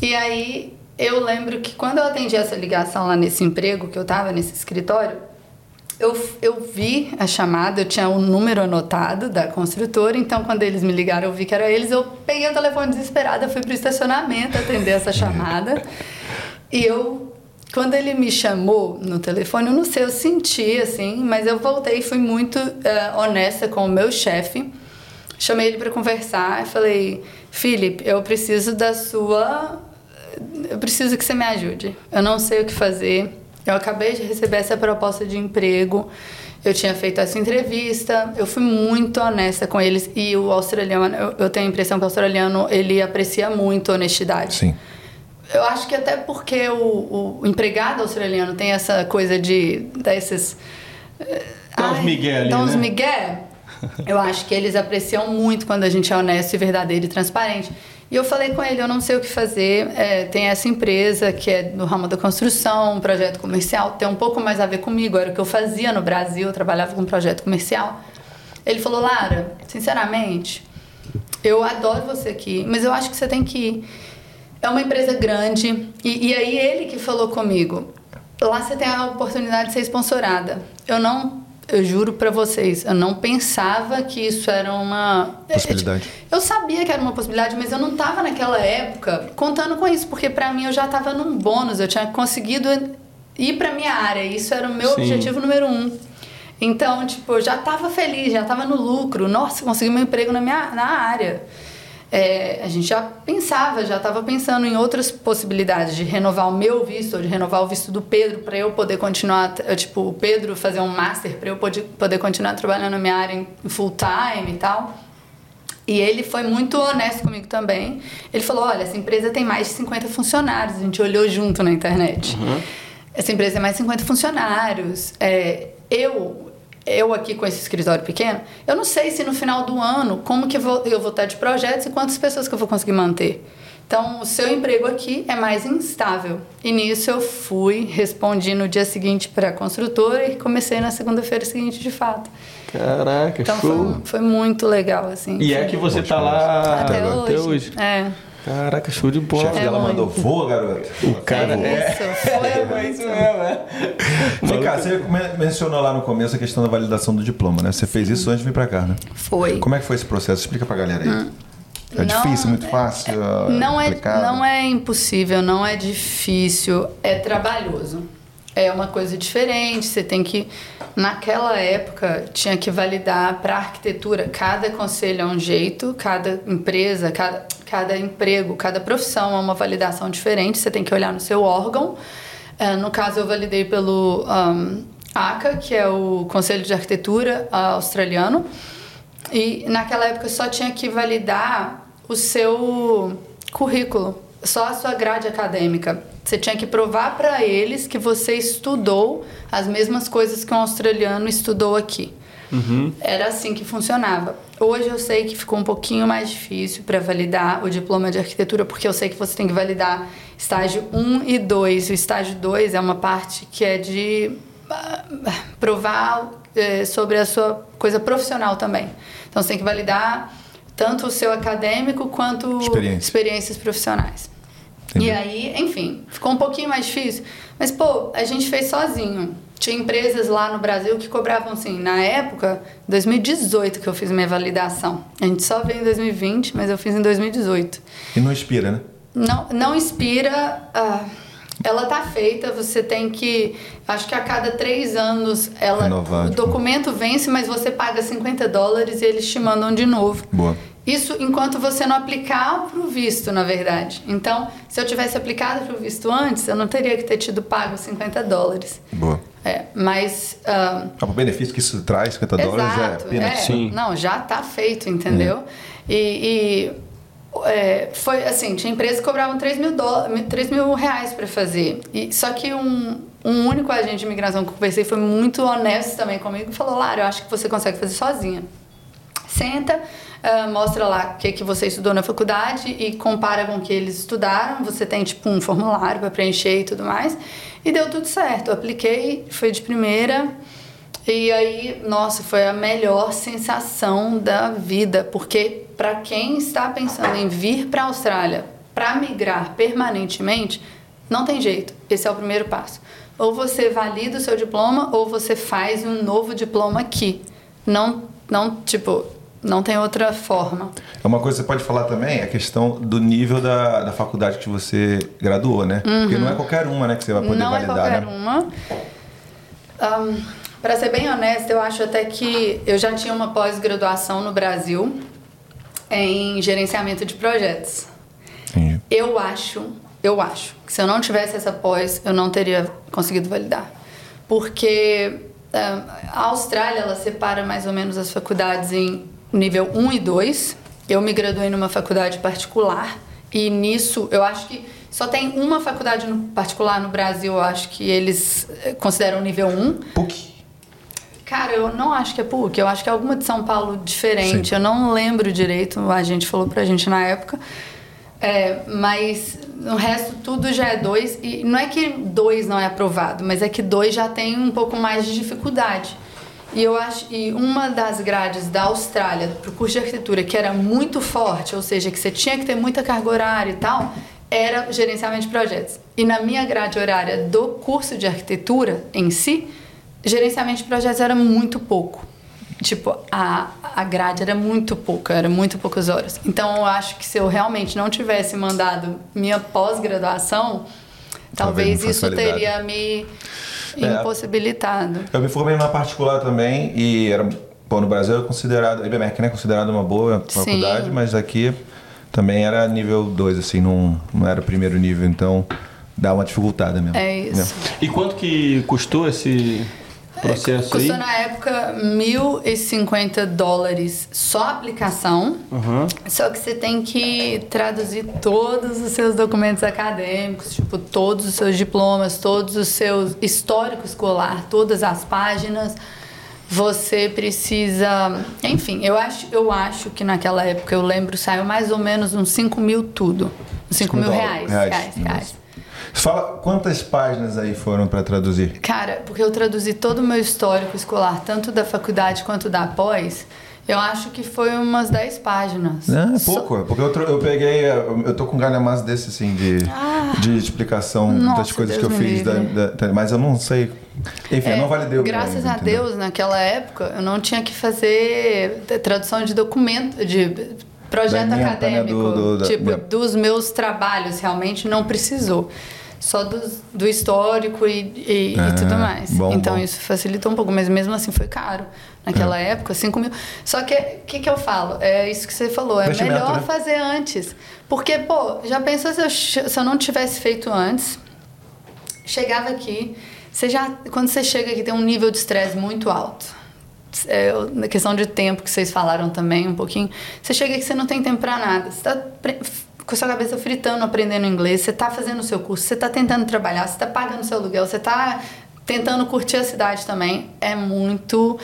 E aí eu lembro que quando eu atendi essa ligação lá nesse emprego que eu tava nesse escritório, eu, eu vi a chamada, eu tinha o número anotado da construtora, então quando eles me ligaram, eu vi que era eles, eu peguei o telefone desesperada, fui pro estacionamento atender essa chamada. e eu quando ele me chamou no telefone, eu não sei, eu senti assim, mas eu voltei e fui muito uh, honesta com o meu chefe. Chamei ele para conversar e falei: Felipe, eu preciso da sua. Eu preciso que você me ajude. Eu não sei o que fazer. Eu acabei de receber essa proposta de emprego. Eu tinha feito essa entrevista, eu fui muito honesta com eles e o australiano, eu, eu tenho a impressão que o australiano ele aprecia muito honestidade. Sim. Eu acho que até porque o, o empregado australiano tem essa coisa de desses Dá uns migué ali, dá uns né? migué. Eu acho que eles apreciam muito quando a gente é honesto e verdadeiro e transparente. E eu falei com ele, eu não sei o que fazer. É, tem essa empresa que é no ramo da construção, um projeto comercial, tem um pouco mais a ver comigo. Era o que eu fazia no Brasil, eu trabalhava com projeto comercial. Ele falou, Lara, sinceramente, eu adoro você aqui, mas eu acho que você tem que ir. É uma empresa grande. E, e aí ele que falou comigo, lá você tem a oportunidade de ser sponsorada. Eu não eu juro pra vocês, eu não pensava que isso era uma Possibilidade. Eu sabia que era uma possibilidade, mas eu não tava naquela época contando com isso, porque pra mim eu já tava num bônus, eu tinha conseguido ir pra minha área, isso era o meu Sim. objetivo número um. Então, tipo, eu já tava feliz, já tava no lucro. Nossa, consegui meu emprego na minha na área. É, a gente já pensava, já estava pensando em outras possibilidades de renovar o meu visto, ou de renovar o visto do Pedro para eu poder continuar, tipo, o Pedro fazer um master para eu poder, poder continuar trabalhando na minha área em full time e tal. E ele foi muito honesto comigo também. Ele falou: olha, essa empresa tem mais de 50 funcionários. A gente olhou junto na internet. Essa empresa tem mais de 50 funcionários. É, eu, eu aqui com esse escritório pequeno, eu não sei se no final do ano, como que eu vou, eu vou estar de projetos e quantas pessoas que eu vou conseguir manter. Então, o seu emprego aqui é mais instável. E nisso eu fui, respondi no dia seguinte para a construtora e comecei na segunda-feira seguinte, de fato. Caraca, Então, foi, show. foi muito legal, assim. E é Foi- que você tá lá até, hoje. É. Caraca, show de O bola. chefe dela muito. mandou voa, garoto. O cara é- Isso, foi muito. mesmo, é. Vem cá, você men- mencionou lá no começo a questão da validação do diploma, né? Você fez isso antes de vir pra cá, né? Foi. Como é que foi esse processo? Explica pra galera aí. É Não, difícil, muito fácil? Não é, não é impossível, não é difícil, é trabalhoso. É uma coisa diferente, você tem que. Naquela época, tinha que validar para arquitetura. Cada conselho é um jeito, cada empresa, cada, cada emprego, cada profissão é uma validação diferente. Você tem que olhar no seu órgão. Eh, no caso, eu validei pelo um, ACA, que é o Conselho de Arquitetura australiano. E naquela época só tinha que validar o seu currículo, só a sua grade acadêmica. Você tinha que provar para eles que você estudou as mesmas coisas que um australiano estudou aqui. Era assim que funcionava. Hoje eu sei que ficou um pouquinho mais difícil para validar o diploma de arquitetura, porque eu sei que você tem que validar estágio 1 e 2. O estágio 2 é uma parte que é de ah, provar eh, sobre a sua coisa profissional também. Então você tem que validar tanto o seu acadêmico quanto Experiência. experiências profissionais. Entendi. E aí, enfim, ficou um pouquinho mais difícil. Mas, pô, a gente fez sozinho. Tinha empresas lá no Brasil que cobravam, assim, na época, 2018 que eu fiz minha validação. A gente só veio em 2020, mas eu fiz em 2018. E não inspira, né? Não, não inspira. ah, ela tá feita, você tem que. Acho que a cada três anos ela, Renovar, o tipo. documento vence, mas você paga 50 dólares e eles te mandam de novo. Boa. Isso enquanto você não aplicar para o visto, na verdade. Então, se eu tivesse aplicado para o visto antes, eu não teria que ter tido pago 50 dólares. Boa. É, mas. ah, Ah, o benefício que isso traz, 50 dólares, é Exato, pena. é. Sim. Não, já tá feito, entendeu? E, e, é, foi assim, tinha empresas que cobravam 3 mil, dó- 3 mil reais para fazer. E, só que um, um único agente de imigração que eu conversei foi muito honesto também comigo e falou, Lara, eu acho que você consegue fazer sozinha. Senta, ah, mostra lá o que, que você estudou na faculdade e compara com o que eles estudaram. Você tem tipo um formulário para preencher e tudo mais. E deu tudo certo. Eu apliquei, foi de primeira. E aí, nossa, foi a melhor sensação da vida, porque para quem está pensando em vir para a Austrália para migrar permanentemente, não tem jeito. Esse é o primeiro passo. Ou você valida o seu diploma ou você faz um novo diploma aqui. Não, não tipo, Não tem outra forma. É uma coisa que você pode falar também, a questão do nível da, da faculdade que você graduou, né? Porque não é qualquer uma, né, que você vai poder Uhum. não validar, é qualquer né? uma. Para ser bem honesta, eu acho até que eu já tinha uma pós-graduação no Brasil em gerenciamento de projetos. Entendi. Eu acho, eu acho que se eu não tivesse essa pós, eu não teria conseguido validar. Porque a Austrália, ela separa mais ou menos as faculdades em nível 1 e 2. Eu me graduei numa faculdade particular e nisso eu acho que só tem uma faculdade no particular no Brasil, eu acho que eles eh, consideram nível 1. PUC. Cara, eu não acho que é PUC, eu acho que é alguma de São Paulo diferente. Sim. Eu não lembro direito, a gente falou pra gente na época. É, mas o resto tudo já é dois. E não é que dois não é aprovado, mas é que dois já tem um pouco mais de dificuldade. E eu acho e uma das grades da Austrália para o curso de arquitetura que era muito forte, ou seja, que você tinha que ter muita carga horária e tal, era gerenciamento de projetos. E na minha grade horária do curso de arquitetura em si, gerenciamento de projetos era muito pouco. Tipo, a, a grade era muito pouca, era muito poucas horas. Então eu acho que se eu realmente não tivesse mandado minha pós-graduação, talvez, Talvez isso teria me É. impossibilitado. Eu me formei numa particular também e era, pô, no Brasil é considerado, a IBMEC, né, considerado uma boa Sim. faculdade, mas aqui também era nível 2, assim, não, não era primeiro nível, então dá uma dificultada mesmo. É isso. E quanto que custou esse processo aí? Custou na época 1.050 dólares só a aplicação. Aham. Só que você tem que traduzir todos os seus documentos acadêmicos, tipo, todos os seus diplomas, todos os seus histórico escolar, todas as páginas. Você precisa. Enfim, eu acho, eu acho que naquela época, eu lembro, saiu mais ou menos uns 5 mil tudo. Uns 5 mil reais. Reais, reais. Fala, quantas páginas aí foram para traduzir? Cara, porque eu traduzi todo o meu histórico escolar, tanto da faculdade quanto da pós, eu acho que foi umas 10 páginas. Ah, é Só- pouco, porque eu, eu peguei, eu eu tô com um galhamaço desse, assim, de, de explicação das Ah. Nossa, coisas Deus que eu fiz, da- da- mas eu não sei. Enfim, eu não meu Graças ainda, a entendeu? Deus, naquela época, eu não tinha que fazer tradução de documento, de projeto ementa, né, acadêmico. do- do- tipo, da- dos meus trabalhos, realmente não precisou. Só dos- do histórico e, e- e Ah, tudo mais. bom, então bom. isso facilitou um pouco, mas mesmo assim foi caro. Naquela É. época, 5 mil. Só que o que, que eu falo? É isso que você falou. É melhor né? fazer antes. Porque, pô, já pensou se eu, se eu não tivesse feito antes? chegava aqui, você já, quando você chega aqui tem um nível de estresse muito alto. É, na questão de tempo que vocês falaram também um pouquinho, você chega aqui você não tem tempo para nada. Você tá com sua cabeça fritando, aprendendo inglês, você tá fazendo o seu curso, você tá tentando trabalhar, você tá pagando seu aluguel, você tá tentando curtir a cidade também. É muito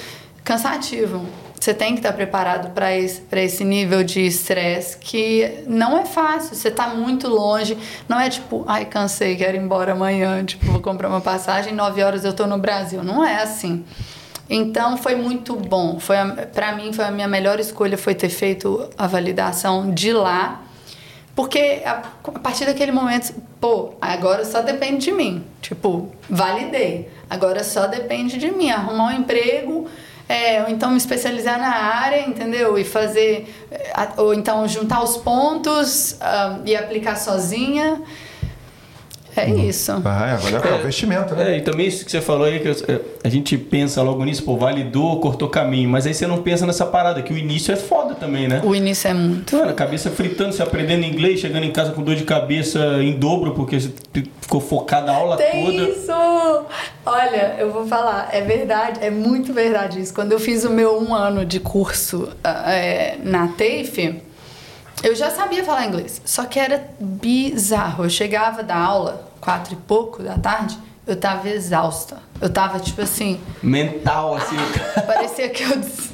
cansativo. Você tem que estar preparado para esse, esse nível de estresse que não é fácil. Você está muito longe. Não é tipo, ai, cansei, quero ir embora amanhã. Tipo, vou comprar uma passagem, nove horas eu estou no Brasil. Não é assim. Então foi muito bom. Foi para mim foi a minha melhor escolha foi ter feito a validação de lá. Porque a, a partir daquele momento, pô, agora só depende de mim. Tipo, validei. Agora só depende de mim. Arrumar um emprego, é, ou então me especializar na área, entendeu? E fazer. é, Ou então juntar os pontos ah, e aplicar sozinha. É isso. Ah, é, é, o investimento, né? É, e também isso que você falou aí, que eu- a gente pensa logo nisso, pô, validou, cortou caminho, mas aí você não pensa nessa parada, que o início é foda também, né? O início é muito. Mano, a cabeça fritando, você aprendendo inglês, chegando em casa com dor de cabeça em dobro, porque você ficou focado a aula Tem toda. isso! Olha, eu vou falar, é verdade, é muito verdade isso. Quando eu fiz o meu um ano de curso ah, é, na TAFE, eu já sabia falar inglês, só que era bizarro. Eu chegava da aula, quatro e pouco da tarde, eu tava exausta. Eu tava tipo assim, Mental, assim. parecia que eu. des-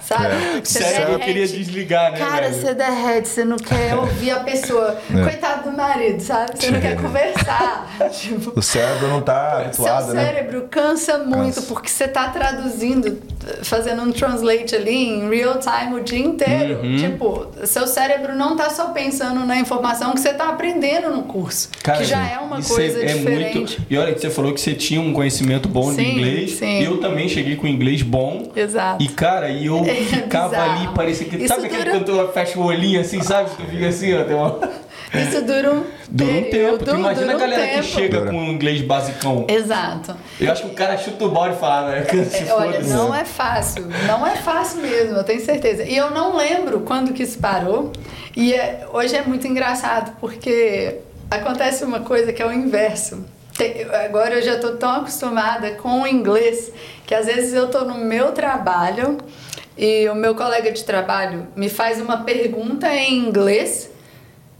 Sabe? É. Você Sério, eu derrete. queria desligar, né, Cara, velho? você derrete, você não quer ouvir a pessoa. É. Coitado do marido, sabe? Você não quer conversar. tipo, O cérebro não tá habituado, seu né? cérebro cansa muito Cansa. porque você tá traduzindo, fazendo um translate ali em real time o dia inteiro. Uhum. Tipo, seu cérebro não tá só pensando na informação que você tá aprendendo no curso, Cara, que já é uma coisa é, é diferente. muito. Agora que você falou que você tinha um conhecimento bom de Sim, inglês. sim. Eu também cheguei com inglês bom. Exato. E, cara, e eu É ficava bizarro. ali, parecia que. Isso sabe aquele dura- cantor fecha o olhinho assim, sabe? Tu fica assim, ó, tem uma. Isso dura um Dura um tempo. Tu imagina dura a um galera que tempo. chega Dura. com um inglês basicão. Exato. Eu acho que o cara chuta o balde e fala, né? Se Olha, não é fácil. Não é fácil mesmo, eu tenho certeza. E eu não lembro quando que isso parou. E é- hoje é muito engraçado, porque acontece uma coisa que é o inverso. Agora eu já tô tão acostumada com o inglês que às vezes eu tô no meu trabalho e o meu colega de trabalho me faz uma pergunta em inglês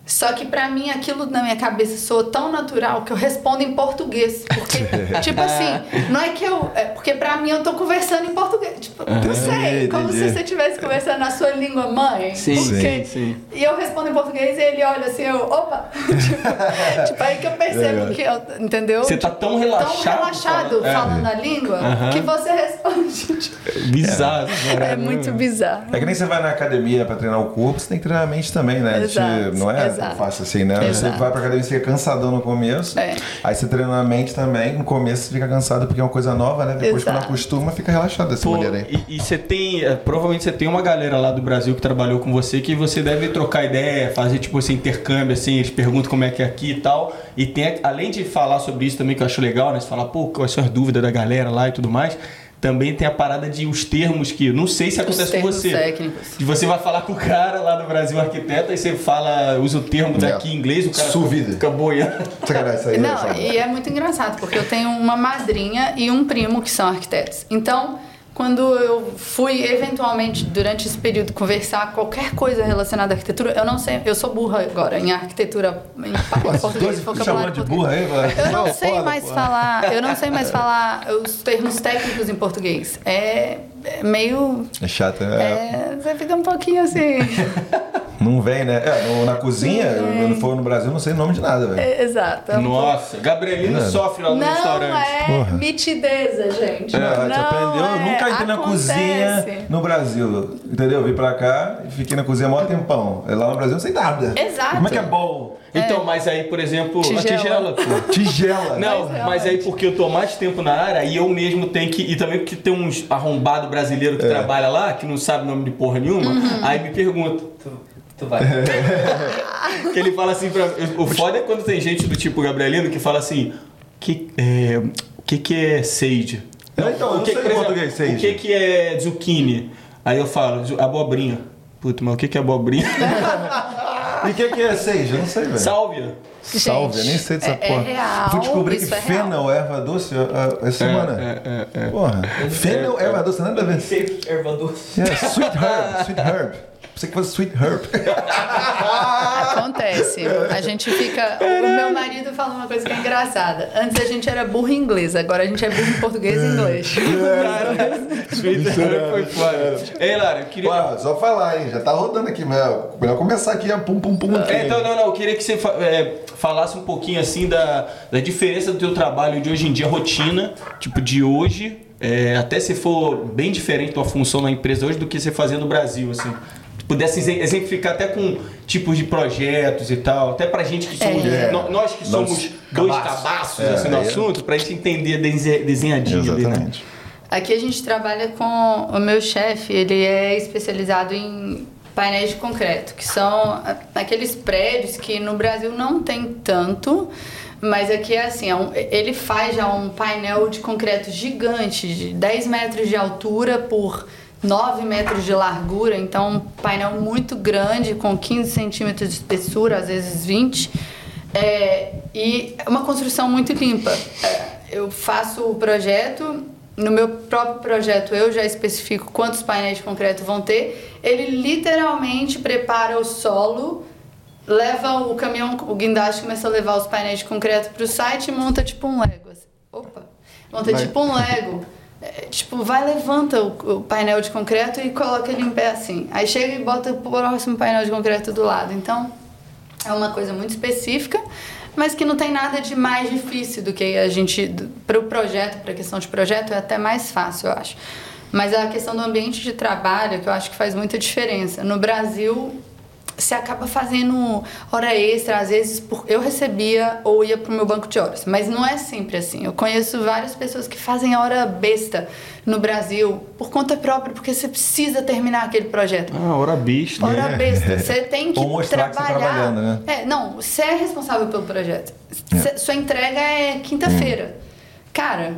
só que pra mim aquilo na minha cabeça soa tão natural que eu respondo em português. Porque, tipo assim, não é que eu. É porque pra mim eu tô conversando em português. Tipo, não sei, como se entendi. você estivesse conversando na sua língua mãe. Sim, porque, sim, sim. E eu respondo em português e ele olha assim, eu, opa! tipo, tipo, aí que eu percebo que eu. Entendeu? Você tá Tipo, tão relaxado. Tão relaxado falando- é. falando a língua que você responde. Tipo, Bizarro. cara. é muito bizarro. É que nem você vai na academia pra treinar o corpo, você tem que treinar a mente também, né? A gente- Exato, não é exato. fácil assim, né? Você Exato. vai pra academia, você fica cansadão no começo. É. Aí você treina a mente também. No começo você fica cansado porque é uma coisa nova, né? Depois Exato. quando acostuma, fica relaxado dessa Pô, maneira aí. e, e você tem, é, provavelmente você tem uma galera lá do Brasil que trabalhou com você que você deve trocar ideia, fazer tipo esse intercâmbio, assim, eles perguntam como é que é aqui e tal. E tem, além de falar sobre isso também, que eu acho legal, né? Você falar, pô, quais são as dúvidas da galera lá e tudo mais. Também tem a parada de os termos que, não sei se acontece com termos você. técnicos. De você vai falar com o cara lá do Brasil, arquiteto, e você fala, usa o termo daqui em inglês, o cara Suvida. fica boiando. Não, Fábio? e é muito engraçado, porque eu tenho uma madrinha e um primo que são arquitetos. Então, quando eu fui eventualmente durante esse período conversar qualquer coisa relacionada à arquitetura, eu não sei, eu sou burra agora em arquitetura, em Pô, português, vocabulário de português. burra aí, mano. Eu não sei foda, mais pô. falar, eu não sei mais falar os termos técnicos em português. É, é meio É chato, né? é, você fica um pouquinho assim. Não vem, né? É, no- na cozinha, eu não for no Brasil, não sei o nome de nada, velho. É, exato. é um pouco- Nossa, Gabrielino Nada. sofre lá no Não restaurante. é Porra. mitideza, gente. É, a gente não aprendeu, eu é. nunca entrei na Acontece. cozinha no Brasil, entendeu? Vim pra cá e fiquei na cozinha há maior tempão. Lá no Brasil eu não sei nada. Exato. Como é que é bom? Então, mas aí, por exemplo, a Tigela. tigela, pô. Tigela. Não, Mas mas, aí porque eu tô mais tempo na área e eu mesmo tenho que. E também porque tem uns arrombado brasileiro É. que trabalha lá, que não sabe o nome de porra nenhuma, Uhum. aí me pergunta. Tu, vai. que ele fala assim pra. O foda é quando tem gente do tipo Gabrielino que fala assim. Que, é, o que, que é sage? É, então, eu o não que, em português, sage. O que, que é zucchini? Aí eu falo, "Zu- abobrinha. Puta, mas o que, que é abobrinha? E o que, que é seja? Eu não sei, velho. Sálvia. Salve, eu nem sei dessa é- é porra. real, Fui descobrir que é fennel é erva doce essa semana. É, é, é. Porra. Fennel é erva doce, nada a ver. Erva doce. Yeah, sweet herb, sweet herb. Pensei que fosse sweet herb. Acontece. A gente fica. O meu marido fala uma coisa que é engraçada. Antes a gente era burro em inglês, agora a gente é burro em português e inglês. Twitter foi foda. Ei, Lara, eu queria. Ué, só falar, hein? Já tá rodando aqui, Mel. Melhor começar aqui a pum pum pum. aqui. É, então, não, não, eu queria que você fa- é, falasse um pouquinho assim da, da diferença do teu trabalho de hoje em dia, rotina, tipo de hoje, é, até se for bem diferente tua função na empresa hoje do que você fazia no Brasil, assim. Se Pudesse exe- exemplificar até com tipos de projetos e tal, até pra gente que somos. É. nós que somos dois cabaços. cabaços É, assim, no é. assunto, pra gente entender dese- desenhadinho ali, né? Exatamente. Aqui a gente trabalha com o meu chefe, ele é especializado em painéis de concreto, que são aqueles prédios que no Brasil não tem tanto, mas aqui é assim, é um- ele faz já um painel de concreto gigante, de 10 metros de altura por 9 metros de largura, então um painel muito grande, com 15 centímetros de espessura, às vezes 20. É, e é uma construção muito limpa. É, eu faço o projeto, no meu próprio projeto eu já especifico quantos painéis de concreto vão ter. Ele literalmente prepara o solo, leva o caminhão, o guindaste começa a levar os painéis de concreto para o site e monta tipo um Lego. Opa! Monta Vai. tipo um Lego. É, tipo, vai, levanta o, o painel de concreto e coloca ele em pé assim. Aí chega e bota o próximo painel de concreto do lado. Então, é uma coisa muito específica, mas que não tem nada de mais difícil do que a gente. Para o projeto, para a questão de projeto, é até mais fácil, eu acho. Mas a questão do ambiente de trabalho, que eu acho que faz muita diferença. No Brasil, você acaba fazendo hora extra, às vezes por, eu recebia ou ia pro meu banco de horas, mas não é sempre assim. Eu conheço várias pessoas que fazem hora besta no Brasil por conta própria, porque você precisa terminar aquele projeto. Ah, hora besta. Hora besta. Você tem que Ou que tá trabalhar. trabalhando, né? É, não, você é responsável pelo projeto. Cê- Sua entrega é quinta-feira. Cara,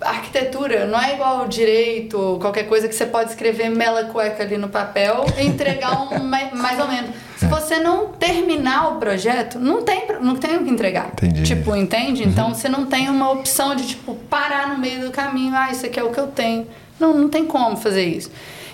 arquitetura não é igual direito ou qualquer coisa que você pode escrever mela cueca ali no papel e entregar um mai- mais ou menos. Se você não terminar o projeto, não tem, não tem o que entregar. Entendi. Tipo, entende? Então você não tem uma opção de tipo parar no meio do caminho, ah, isso aqui é o que eu tenho. Não, não tem como fazer isso.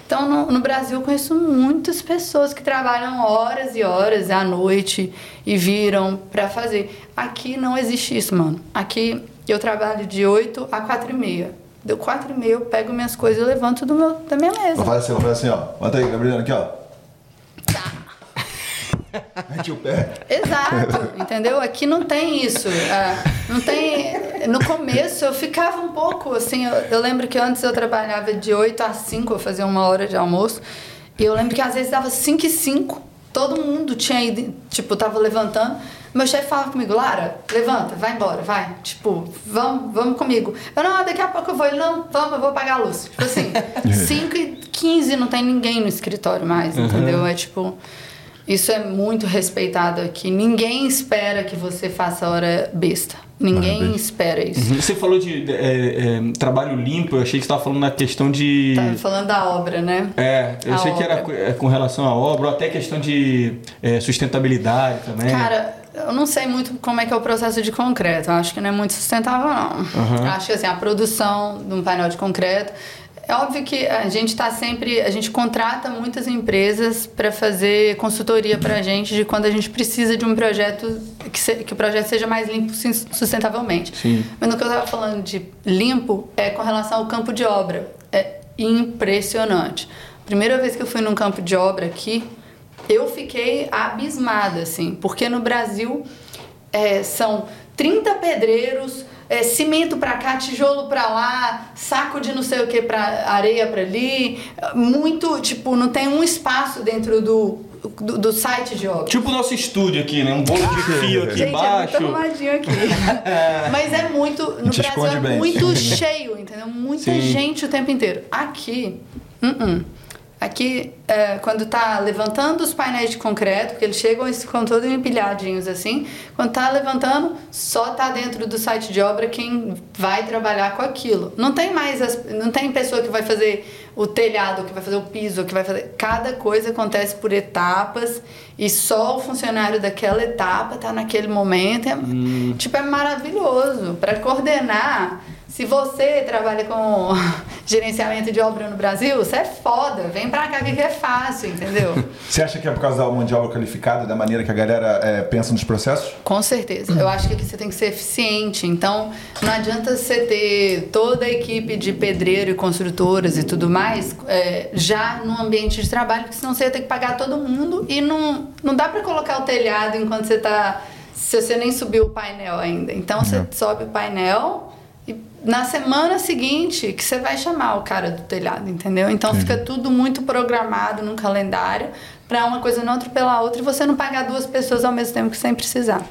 Então, no, no Brasil, eu conheço muitas pessoas que trabalham horas e horas à noite e viram pra fazer. Aqui não existe isso, mano. Aqui eu trabalho de 8 a 4 e meia. Deu 4 e meia, eu pego minhas coisas e levanto do meu, da minha mesa. Vou fazer assim, vou fazer assim, ó. Bota aí, Gabriela, aqui, ó. Tá. Mete o pé. Exato, entendeu? Aqui não tem isso. ah, não tem. No começo eu ficava um pouco assim. Eu, eu lembro que antes eu trabalhava de 8 a 5, eu fazia uma hora de almoço. E eu lembro que às vezes dava 5 e 5. Todo mundo tinha ido, tipo, tava levantando. Meu chefe falava comigo, Lara, levanta, vai embora, vai. Tipo, vamos, vamos comigo. Eu, não, daqui a pouco eu vou. Ele, não, vamos, eu vou apagar a luz. Tipo assim, 5 e 15 não tem ninguém no escritório mais, entendeu? É tipo. Isso é muito respeitado aqui. Ninguém espera que você faça hora besta. Ninguém espera isso. Uhum. Você falou de é, é, trabalho limpo, eu achei que você estava falando na questão de. Tá falando da obra, né? É, eu A achei que era obra. é, com relação à obra, ou até questão de é, sustentabilidade também. Cara, eu não sei muito como é que é o processo de concreto. Eu acho que não é muito sustentável, não. Eu Acho que assim, a produção de um painel de concreto. É óbvio que a gente está sempre. A gente contrata muitas empresas para fazer consultoria para a gente de quando a gente precisa de um projeto que, se- que o projeto seja mais limpo sus- sustentavelmente. Sim. Mas no que eu estava falando de limpo é com relação ao campo de obra. É impressionante. Primeira vez que eu fui num campo de obra aqui, eu fiquei abismada, assim, porque no Brasil é, são 30 pedreiros, é, cimento pra cá, tijolo pra lá, saco de não sei o que pra areia pra ali, muito, tipo, não tem um espaço dentro do, do, do site de obra. Tipo o nosso estúdio aqui, né? Um bolo de fio aqui Gente, embaixo. é muito arrumadinho aqui. Mas é muito. No Brasil é bem. muito cheio, entendeu? Muita Sim. gente o tempo inteiro. Aqui. uh-uh. Aqui, é, quando tá levantando os painéis de concreto, porque eles chegam e ficam todos empilhadinhos assim, quando tá levantando, só tá dentro do site de obra quem vai trabalhar com aquilo. Não tem mais, as- não tem pessoa que vai fazer o telhado, que vai fazer o piso, que vai fazer. Cada coisa acontece por etapas e só o funcionário daquela etapa tá naquele momento. É, Tipo, é maravilhoso. Para coordenar, se você trabalha com gerenciamento de obra no Brasil, você é foda. Vem pra cá que é fácil, entendeu? Você acha que é por causa da mão de obra qualificada, da maneira que a galera é, pensa nos processos? Com certeza. Eu acho que aqui você tem que ser eficiente. Então, não adianta você ter toda a equipe de pedreiro e construtoras e tudo mais é, já no ambiente de trabalho, porque senão você ia ter que pagar todo mundo e não, não dá pra colocar o telhado enquanto você tá. Se você nem subiu o painel ainda. Então, você sobe o painel. Na semana seguinte que você vai chamar o cara do telhado, entendeu? Então fica tudo muito programado num calendário pra uma coisa não atropelar a outra e você não pagar duas pessoas ao mesmo tempo que sem precisar.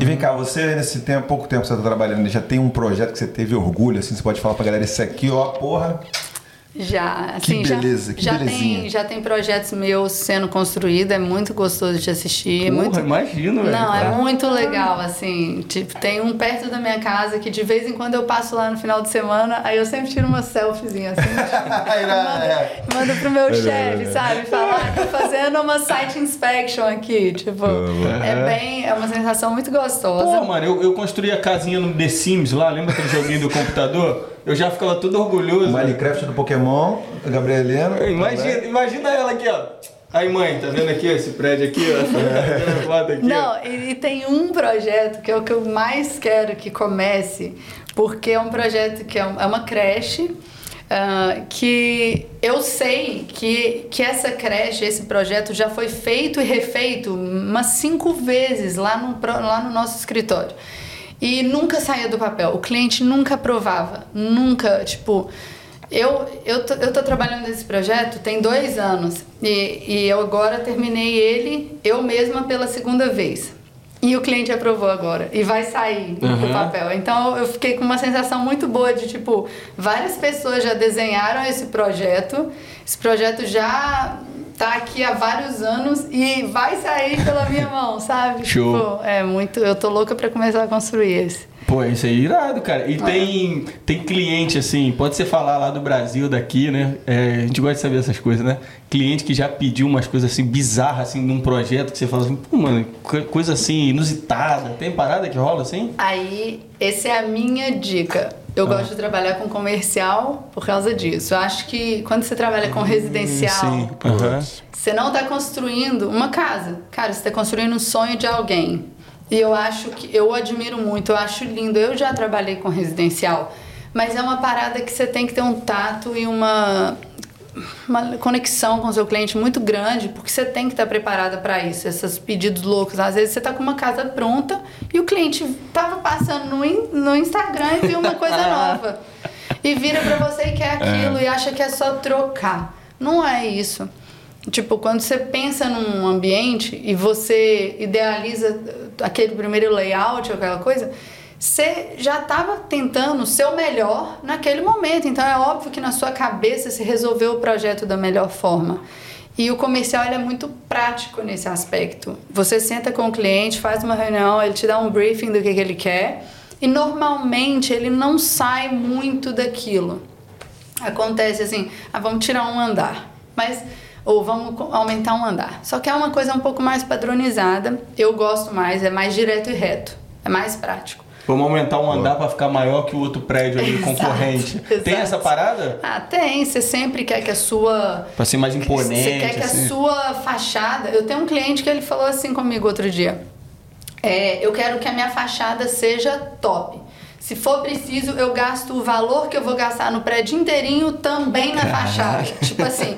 E vem cá, você nesse tempo, pouco tempo que você tá trabalhando, já tem um projeto que você teve orgulho, assim, você pode falar pra galera, esse aqui, ó, porra. Já, assim, Que beleza, já, que já belezinha. tem, já tem projetos meus sendo construídos, é muito gostoso de assistir. é Porra, muito... imagino, velho. Não, é muito legal, assim. Tipo, tem um perto da minha casa que de vez em quando eu passo lá no final de semana, aí eu sempre tiro uma selfiezinha assim. É. Manda pro meu chefe, sabe? Falar, tô fazendo uma site inspection aqui. Tipo, é bem. É uma sensação muito gostosa. Pô, mano, eu, eu construí a casinha no The Sims lá, lembra aquele joguinho do computador? Eu já ficava todo orgulhoso. Minecraft do Pokémon, a Gabriela Helena. Imagina, imagina ela aqui, ó. Aí, mãe, tá vendo aqui esse prédio aqui, ó? Tá foto aqui, ó? Não, e, e tem um projeto que é o que eu mais quero que comece, porque é um projeto que é, um- é uma creche. ah, que eu sei que, que essa creche, esse projeto já foi feito e refeito umas cinco vezes lá no, lá no nosso escritório. E nunca saía do papel. O cliente nunca aprovava. Nunca, tipo. Eu, eu, tô, eu tô trabalhando nesse projeto tem dois anos e, e eu agora terminei ele eu mesma pela segunda vez. E o cliente aprovou agora e vai sair uhum. do papel. Então eu fiquei com uma sensação muito boa de tipo, várias pessoas já desenharam esse projeto, esse projeto já tá aqui há vários anos e vai sair pela minha mão, sabe? Show. Tipo, é muito, eu tô louca para começar a construir esse. Pô, isso é irado, cara. E ah. tem, tem cliente, assim, pode ser falar lá do Brasil, daqui, né? É, a gente gosta de saber essas coisas, né? Cliente que já pediu umas coisas assim bizarras, assim, num projeto que você fala assim, pô, mano, coisa assim, inusitada. Tem parada que rola assim? Aí, essa é a minha dica. Eu ah. gosto de trabalhar com comercial por causa disso. Eu acho que quando você trabalha com residencial, Sim. Uhum. você não está construindo uma casa. Cara, você está construindo um sonho de alguém. E eu acho que eu admiro muito, eu acho lindo. Eu já trabalhei com residencial, mas é uma parada que você tem que ter um tato e uma uma conexão com o seu cliente muito grande, porque você tem que estar preparada para isso, esses pedidos loucos. Às vezes você está com uma casa pronta e o cliente estava passando no, no Instagram e viu uma coisa nova. E vira para você e quer aquilo é. e acha que é só trocar. Não é isso. Tipo, quando você pensa num ambiente e você idealiza aquele primeiro layout, aquela coisa, você já estava tentando o seu melhor naquele momento. Então é óbvio que na sua cabeça se resolveu o projeto da melhor forma. E o comercial é muito prático nesse aspecto. Você senta com o cliente, faz uma reunião, ele te dá um briefing do que, que ele quer e normalmente ele não sai muito daquilo. Acontece assim, ah, vamos tirar um andar. Mas ou vamos aumentar um andar. Só que é uma coisa um pouco mais padronizada. Eu gosto mais, é mais direto e reto, é mais prático. Vamos aumentar um andar para ficar maior que o outro prédio ali, exato, concorrente. Exato. Tem essa parada? Ah, tem. Você sempre quer que a sua. Para ser mais imponente. Você quer que assim. a sua fachada. Eu tenho um cliente que ele falou assim comigo outro dia. É, eu quero que a minha fachada seja top. Se for preciso, eu gasto o valor que eu vou gastar no prédio inteirinho também na fachada. tipo assim,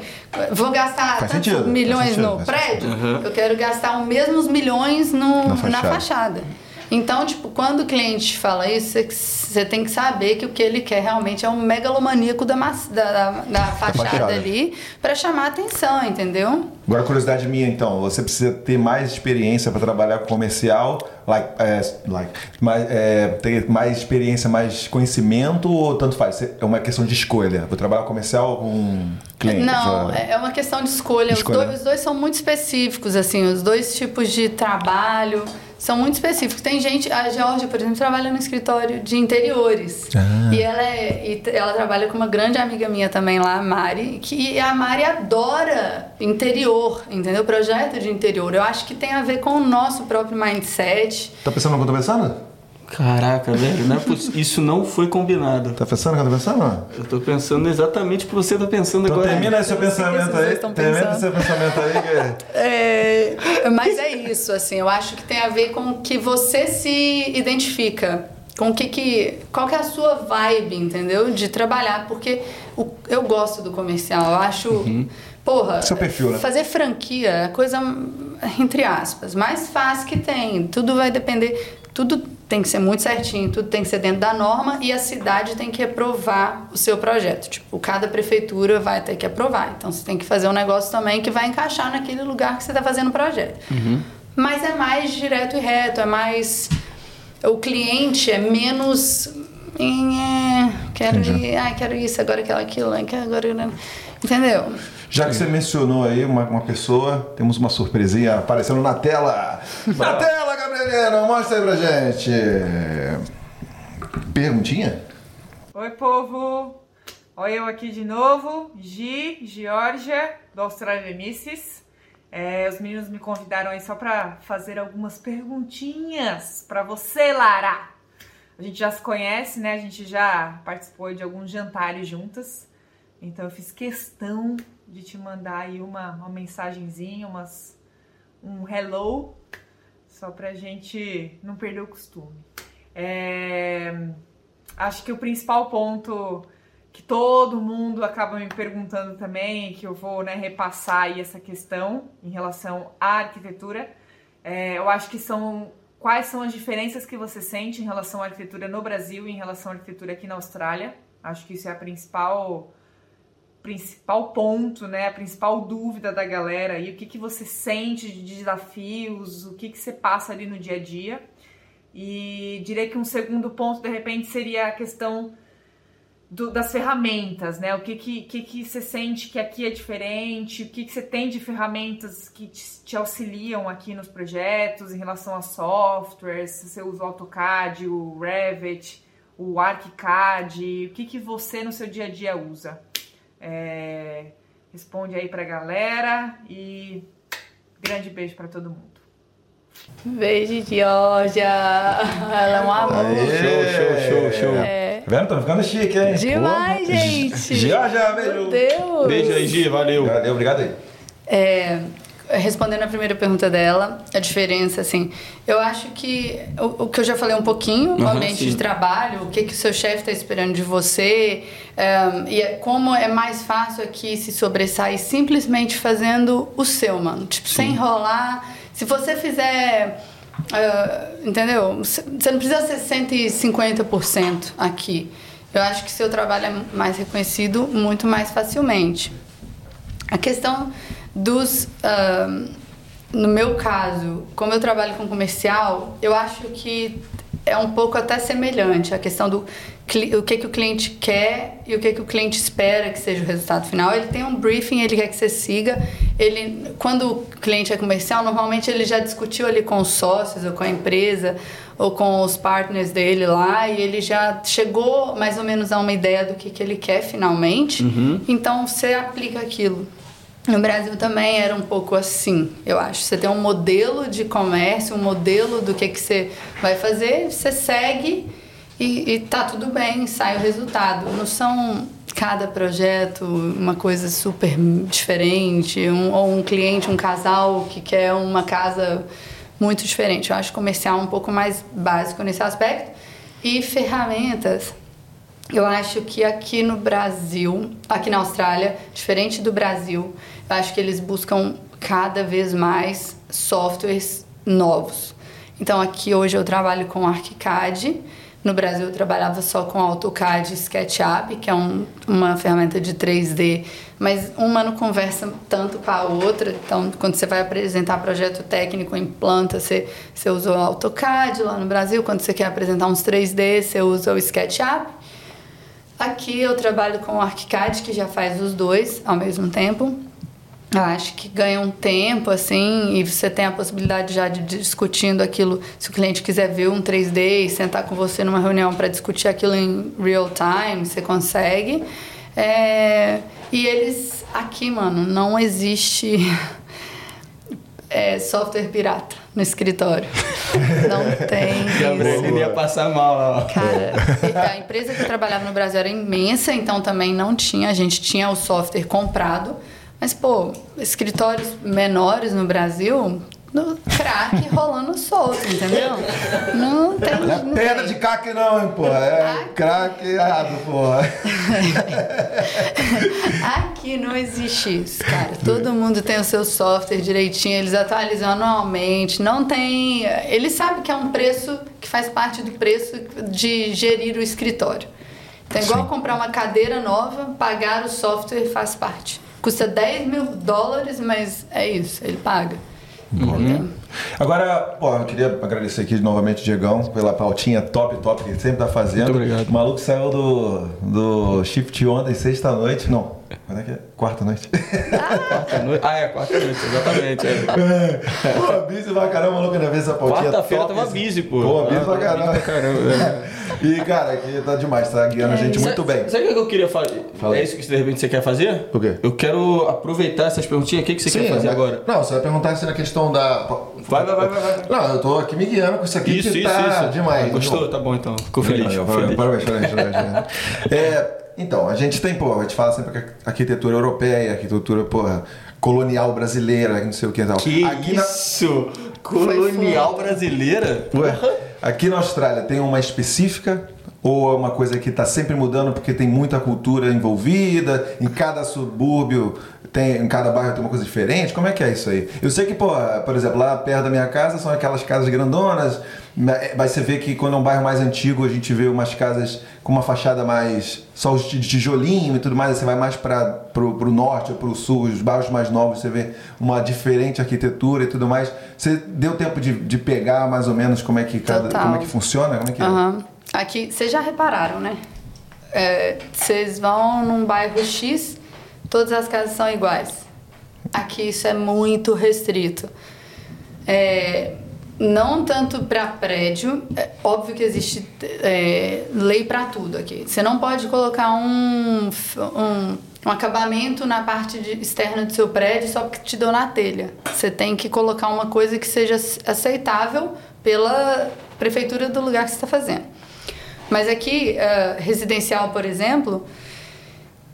vou gastar tantos sentido, milhões sentido, no prédio, uhum. eu quero gastar os mesmos milhões no, na fachada. Na fachada. Então, tipo, quando o cliente fala isso, você tem que saber que o que ele quer realmente é um megalomaníaco da, da, da, da fachada ali para chamar atenção, entendeu? Agora, curiosidade minha, então, você precisa ter mais experiência para trabalhar com comercial, like, é, like, mais, é, ter mais experiência, mais conhecimento, ou tanto faz? É uma questão de escolha. Vou trabalhar comercial com cliente? Não, é uma questão de escolha. escolha. Os, dois, os dois são muito específicos, assim, os dois tipos de trabalho são muito específicos. Tem gente, a Georgia, por exemplo, trabalha no escritório de interiores. Ah. E ela é, e ela trabalha com uma grande amiga minha também lá, a Mari, que a Mari adora interior, entendeu? Projeto de interior. Eu acho que tem a ver com o nosso próprio mindset. Tá pensando no que eu tô pensando? Caraca, velho, não é isso não foi combinado. Tá pensando o que eu tô pensando? Eu tô pensando exatamente o que você tá pensando então agora. Termina esse seu pensamento aí. Termina esse seu pensamento aí. Que... É, mas é isso, assim, eu acho que tem a ver com o que você se identifica. Com o que que. Qual que é a sua vibe, entendeu? De trabalhar. Porque o, eu gosto do comercial. Eu acho. Uhum. Porra, Seu perfil, né? fazer franquia é a coisa, entre aspas, mais fácil que tem. Tudo vai depender. Tudo tem que ser muito certinho, tudo tem que ser dentro da norma e a cidade tem que aprovar o seu projeto. Tipo, cada prefeitura vai ter que aprovar. Então você tem que fazer um negócio também que vai encaixar naquele lugar que você está fazendo o projeto. Uhum. Mas é mais direto e reto, é mais. O cliente é menos. É, quero, ir, ah, quero isso, agora quero aquilo, agora. Entendeu? Já que você mencionou aí uma, uma pessoa, temos uma surpresinha aparecendo na tela. na tela, Gabrielina, mostra aí pra gente. Perguntinha? Oi, povo. Olha eu aqui de novo, Gi, Georgia, do Australia Misses. É, os meninos me convidaram aí só para fazer algumas perguntinhas para você, Lara. A gente já se conhece, né? A gente já participou de alguns jantares juntas. Então eu fiz questão de te mandar aí uma, uma mensagenzinha, umas, um hello, só pra gente não perder o costume. É, acho que o principal ponto que todo mundo acaba me perguntando também, que eu vou né, repassar aí essa questão em relação à arquitetura, é, eu acho que são quais são as diferenças que você sente em relação à arquitetura no Brasil e em relação à arquitetura aqui na Austrália. Acho que isso é a principal principal ponto, né, a principal dúvida da galera e o que, que você sente de desafios, o que, que você passa ali no dia a dia. E diria que um segundo ponto, de repente, seria a questão do, das ferramentas, né? O que que, que que você sente que aqui é diferente? O que que você tem de ferramentas que te, te auxiliam aqui nos projetos em relação a softwares? Se você usa o AutoCAD, o Revit, o ArchiCAD, o que que você no seu dia a dia usa? É, responde aí pra galera e grande beijo para todo mundo. Beijo, Georgia. Ela é um amor. Show, show, show, show. É. Tá vendo? Tá ficando chique, hein? Demais, Pô. gente. Georgia, beijo. Meu Deus. Beijo aí, Gi, valeu. Valeu, obrigado aí. É, respondendo a primeira pergunta dela, a diferença, assim, eu acho que o, o que eu já falei um pouquinho, o Aham, ambiente sim. de trabalho, o que, que o seu chefe está esperando de você, é, e é- como é mais fácil aqui se sobressair simplesmente fazendo o seu, mano. Tipo, sem enrolar. Se você fizer. é, entendeu? Você você não precisa ser 150% aqui. Eu acho que seu trabalho é mais reconhecido muito mais facilmente. A questão dos. no meu caso, como eu trabalho com comercial, eu acho que é um pouco até semelhante a questão do o que, que o cliente quer e o que, que o cliente espera que seja o resultado final. Ele tem um briefing, ele quer que você siga. Ele, quando o cliente é comercial, normalmente ele já discutiu ali com os sócios ou com a empresa ou com os partners dele lá e ele já chegou mais ou menos a uma ideia do que, que ele quer finalmente. Então você aplica aquilo. No Brasil também era um pouco assim, eu acho. Você tem um modelo de comércio, um modelo do que, que você vai fazer, você segue e, e tá tudo bem, sai o resultado. Não são cada projeto uma coisa super diferente, um, ou um cliente, um casal que quer uma casa muito diferente. Eu acho comercial um pouco mais básico nesse aspecto. E ferramentas, eu acho que aqui no Brasil, aqui na Austrália, diferente do Brasil, eu acho que eles buscam cada vez mais softwares novos. Então aqui hoje eu trabalho com ArchiCAD. No Brasil eu trabalhava só com AutoCAD e SketchUp, que é um- uma ferramenta de 3D, mas uma não conversa tanto com a outra. Então, quando você vai apresentar projeto técnico em planta, você, você usa o AutoCAD lá no Brasil. Quando você quer apresentar uns 3D, você usa o SketchUp. Aqui eu trabalho com o ArchiCAD, que já faz os dois ao mesmo tempo. Eu acho que ganha um tempo, assim, e você tem a possibilidade já de discutindo aquilo. Se o cliente quiser ver um 3D e sentar com você numa reunião para discutir aquilo em real time, você consegue. É, e eles, aqui, mano, não existe é, software pirata no escritório. Não tem. Gabriel, ia passar mal lá. ó. Cara, a empresa que eu trabalhava no Brasil era imensa, então também não tinha. A gente tinha o software comprado. Mas, pô, escritórios menores no Brasil, no crack rolando solto, entendeu? Não tem. Não é não de crack não, hein, porra. É crack errado, porra. Aqui não existe isso, cara. Todo mundo tem o seu software direitinho, eles atualizam anualmente. Não tem. Eles sabem que é um preço que faz parte do preço de gerir o escritório. Então, é igual comprar uma cadeira nova, pagar o software faz parte. Custa 10 mil dólares, mas é isso, ele paga. Entendeu? Agora, pô, eu queria agradecer aqui novamente o Diegão pela pautinha top, top que ele sempre tá fazendo. Muito obrigado. O maluco saiu do, do shift ontem, sexta-noite. Não, quando é que é? Quarta noite. Ah, é, quarta noite, exatamente. É. pô, busy pra caramba, maluco, ainda fez essa pautinha Quarta-feira tava assim. busy, pô. Pô, busy Ah, pra tava caramba. pra caramba, é. E, cara, aqui tá demais, tá guiando a gente muito bem. Sabe o que eu queria fazer? É isso que de repente você quer fazer? O quê? Eu quero aproveitar essas perguntinhas. O que, que você quer fazer né? agora? Não, você vai perguntar se na questão da. Vai, vai, vai, vai, vai. Não, eu tô aqui me guiando com isso aqui Isso, que isso, tá isso. demais. Gostou? Tá bom então. Ficou feliz. Parabéns, parabéns, parabéns, parabéns. É, então, a gente tem, pô, a gente fala sempre que a arquitetura europeia, arquitetura, porra, colonial brasileira, não sei o que e tal. Que aqui na, isso? Colonial brasileira? Ué, aqui na Austrália tem uma específica Ou é uma coisa que está sempre mudando porque tem muita cultura envolvida, em cada subúrbio tem, em cada bairro tem uma coisa diferente? Como é que é isso aí? Eu sei que, pô, por exemplo, lá perto da minha casa são aquelas casas grandonas, mas você vê que quando é um bairro mais antigo a gente vê umas casas com uma fachada mais só de tijolinho e tudo mais, você vai mais para pro, pro norte ou pro sul, os bairros mais novos, você vê uma diferente arquitetura e tudo mais. Você deu tempo de, de pegar mais ou menos como é que cada, como é que funciona? Como é que uhum. Aqui, vocês já repararam, né? É, vocês vão num bairro X, todas as casas são iguais. Aqui isso é muito restrito. É, não tanto para prédio, é óbvio que existe é, lei para tudo aqui. Você não pode colocar um, um, um acabamento na parte de, externa do seu prédio só porque te deu na telha. Você tem que colocar uma coisa que seja aceitável pela prefeitura do lugar que você está fazendo. Mas aqui, uh, residencial, por exemplo,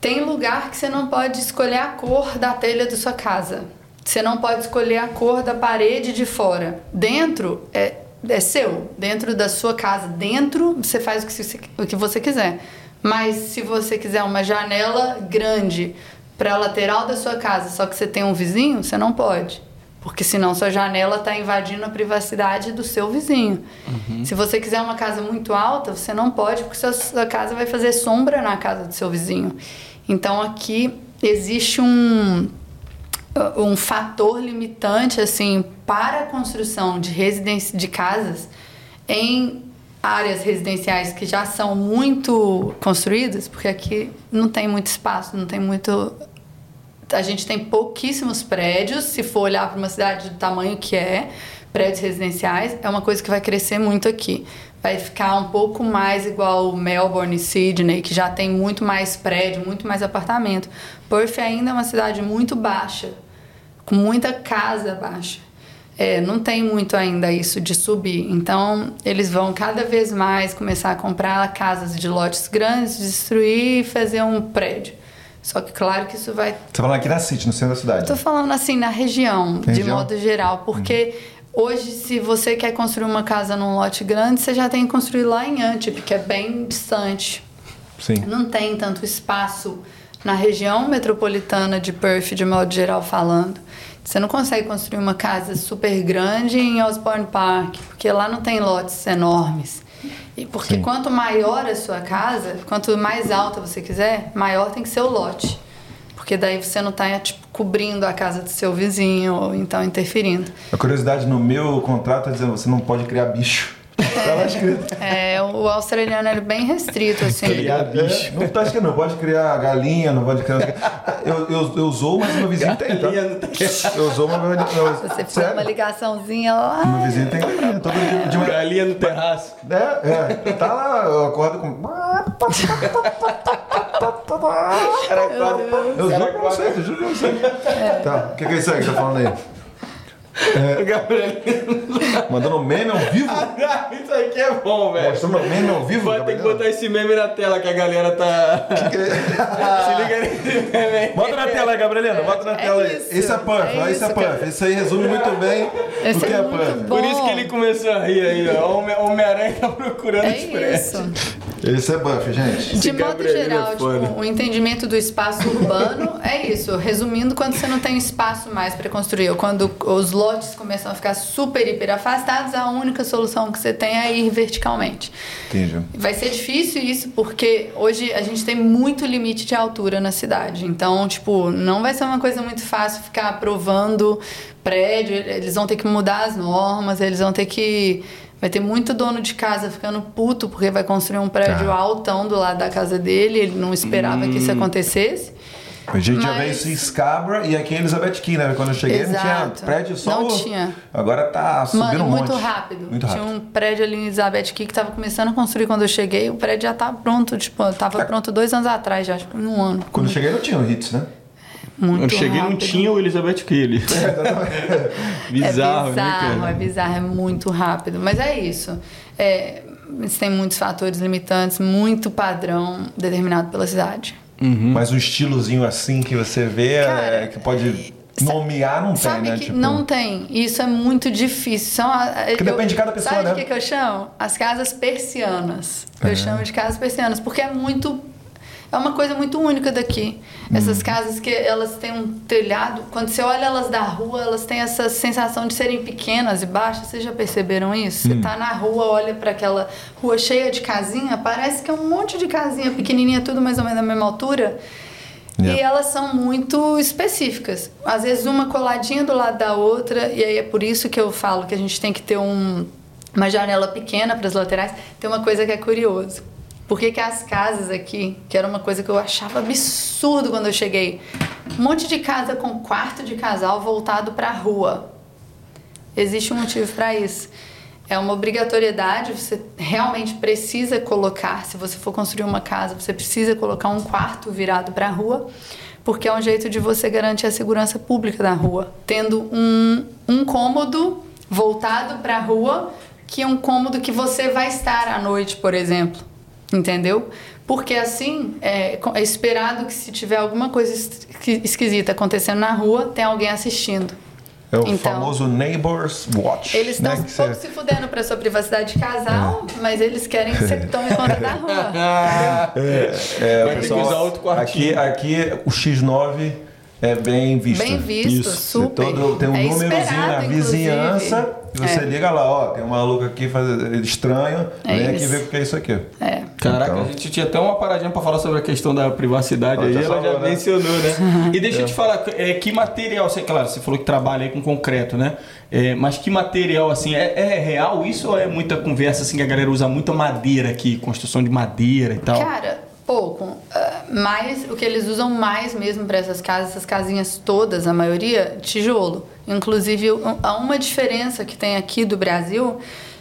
tem lugar que você não pode escolher a cor da telha da sua casa. Você não pode escolher a cor da parede de fora. Dentro é, é seu, dentro da sua casa. Dentro você faz o que, o que você quiser. Mas se você quiser uma janela grande para a lateral da sua casa, só que você tem um vizinho, você não pode. Porque senão sua janela está invadindo a privacidade do seu vizinho. Uhum. Se você quiser uma casa muito alta, você não pode, porque sua casa vai fazer sombra na casa do seu vizinho. Então aqui existe um, um fator limitante assim para a construção de residência de casas em áreas residenciais que já são muito construídas, porque aqui não tem muito espaço, não tem muito a gente tem pouquíssimos prédios, se for olhar para uma cidade do tamanho que é, prédios residenciais, é uma coisa que vai crescer muito aqui vai ficar um pouco mais igual Melbourne e Sydney, que já tem muito mais prédio, muito mais apartamento. Perth ainda é uma cidade muito baixa, com muita casa baixa. É, não tem muito ainda isso de subir. Então, eles vão cada vez mais começar a comprar casas de lotes grandes, destruir e fazer um prédio. Só que, claro que isso vai. Você tá falando aqui na City, no centro da cidade? Estou falando assim, na região, de modo geral, porque. Hoje, se você quer construir uma casa num lote grande, você já tem que construir lá em Antip, que é bem distante. Sim. Não tem tanto espaço na região metropolitana de Perth, de modo geral falando. Você não consegue construir uma casa super grande em Osborne Park, porque lá não tem lotes enormes. E porque Sim. quanto maior a sua casa, quanto mais alta você quiser, maior tem que ser o lote. Porque daí você não está tipo, cobrindo a casa do seu vizinho ou então interferindo. A curiosidade no meu contrato é dizendo você não pode criar bicho. É, o australiano é bem restrito, assim. Criar bicho. Não tá escrito, não pode criar galinha, não pode criar. Eu, eu, eu zoo, mas meu vizinho tem, tá? Eu zoo, mas meu vizinho. Você faz uma ligaçãozinha lá. Meu vizinho tem galinha. Todo dia de uma galinha no terraço. É, é. Tá lá, eu acordo com. Eu zoo pra você, juro pra você. Tá, o que, que é isso aí que tá falando aí? É... Mandando meme ao vivo? isso aqui é bom, velho. Mostrando meme ao vivo? Vai ter que botar esse meme na tela que a galera tá. Que que é? Se liga nesse meme aí. Bota na tela aí, Gabrielina. Bota na é tela aí. Esse é Puff, é esse é Puff. Isso aí resume muito bem esse o que é, é Puff. Por isso que ele começou a rir aí, ó. Homem-Aranha tá procurando é expresso. Esse é Buff, gente. De modo geral, tipo, o entendimento do espaço urbano é isso. Resumindo, quando você não tem espaço mais para construir, ou quando os lotes começam a ficar super, hiper afastados, a única solução que você tem é ir verticalmente. Entendi. Vai ser difícil isso porque hoje a gente tem muito limite de altura na cidade. Então, tipo, não vai ser uma coisa muito fácil ficar aprovando prédio. Eles vão ter que mudar as normas, eles vão ter que Vai ter muito dono de casa ficando puto porque vai construir um prédio ah. altão do lado da casa dele. Ele não esperava hum. que isso hum. acontecesse. A gente Mas... já veio isso em Scarborough e aqui em Elizabeth Key, né? Quando eu cheguei Exato. não tinha prédio só. Não tinha. Agora tá subindo Mano, um muito monte. rápido. Muito rápido. Tinha um prédio ali em Elizabeth Key que tava começando a construir quando eu cheguei. O prédio já tá pronto, tipo, tava é. pronto dois anos atrás já, acho que um ano. Quando eu cheguei não tinha o Hits, né? Muito eu cheguei rápido. não tinha o Elizabeth Kelly. bizarro, é bizarro, né, É bizarro, é muito rápido. Mas é isso. É, tem muitos fatores limitantes, muito padrão determinado pela cidade. Uhum. Mas um estilozinho assim que você vê é Cara, é, que pode Nomear não Sabe tem, né? que Tipo, não tem. Isso é muito difícil. São a- Porque depende de cada pessoa, sabe né? o que, que eu chamo? As casas persianas. É. Eu chamo de casas persianas, porque é muito. É uma coisa muito única daqui. Essas Hum. casas que elas têm um telhado, quando você olha elas da rua, elas têm essa sensação de serem pequenas e baixas. Vocês já perceberam isso? Hum. Você tá na rua, olha para aquela rua cheia de casinha, parece que é um monte de casinha pequenininha, tudo mais ou menos da mesma altura. Yeah. E elas são muito específicas. Às vezes uma coladinha do lado da outra, e aí é por isso que eu falo que a gente tem que ter um, uma janela pequena para as laterais. Tem uma coisa que é curioso. Por que, que as casas aqui, que era uma coisa que eu achava absurdo quando eu cheguei, um monte de casa com quarto de casal voltado para a rua. Existe um motivo para isso. É uma obrigatoriedade, você realmente precisa colocar, se você for construir uma casa, você precisa colocar um quarto virado para a rua, porque é um jeito de você garantir a segurança pública da rua, tendo um, um cômodo voltado para a rua, que é um cômodo que você vai estar à noite, por exemplo. Entendeu? Porque assim é, é esperado que se tiver alguma coisa esquisita acontecendo na rua, tem alguém assistindo. É o Então, famoso Neighbors Watch. Eles estão né? um pouco você- se fudendo pra sua privacidade de casal, mas eles querem que você tome conta da rua. É, Vai ter que pessoal, usar outro quartinho. Aqui, aqui o X9 é bem visto. Bem visto, Isso. super. Todo, tem um é númerozinho na vizinhança. inclusive. E você É. liga lá, ó, tem um maluco aqui fazendo estranho. É vem aqui isso. ver o que é isso aqui. É. Caraca, Então. a gente tinha até uma paradinha pra falar sobre a questão da privacidade Ela aí, já ela já né? mencionou, né? E deixa eu te falar, é, que material, você, claro, você falou que trabalha aí com concreto, né? É, mas que material, assim, é, é real isso ou é muita conversa, assim, que a galera usa muita madeira aqui, construção de madeira e tal? Cara, pouco. Ah, mais, o que eles usam mais mesmo para essas casas, essas casinhas todas, a maioria, tijolo. Inclusive, há uma diferença que tem aqui do Brasil,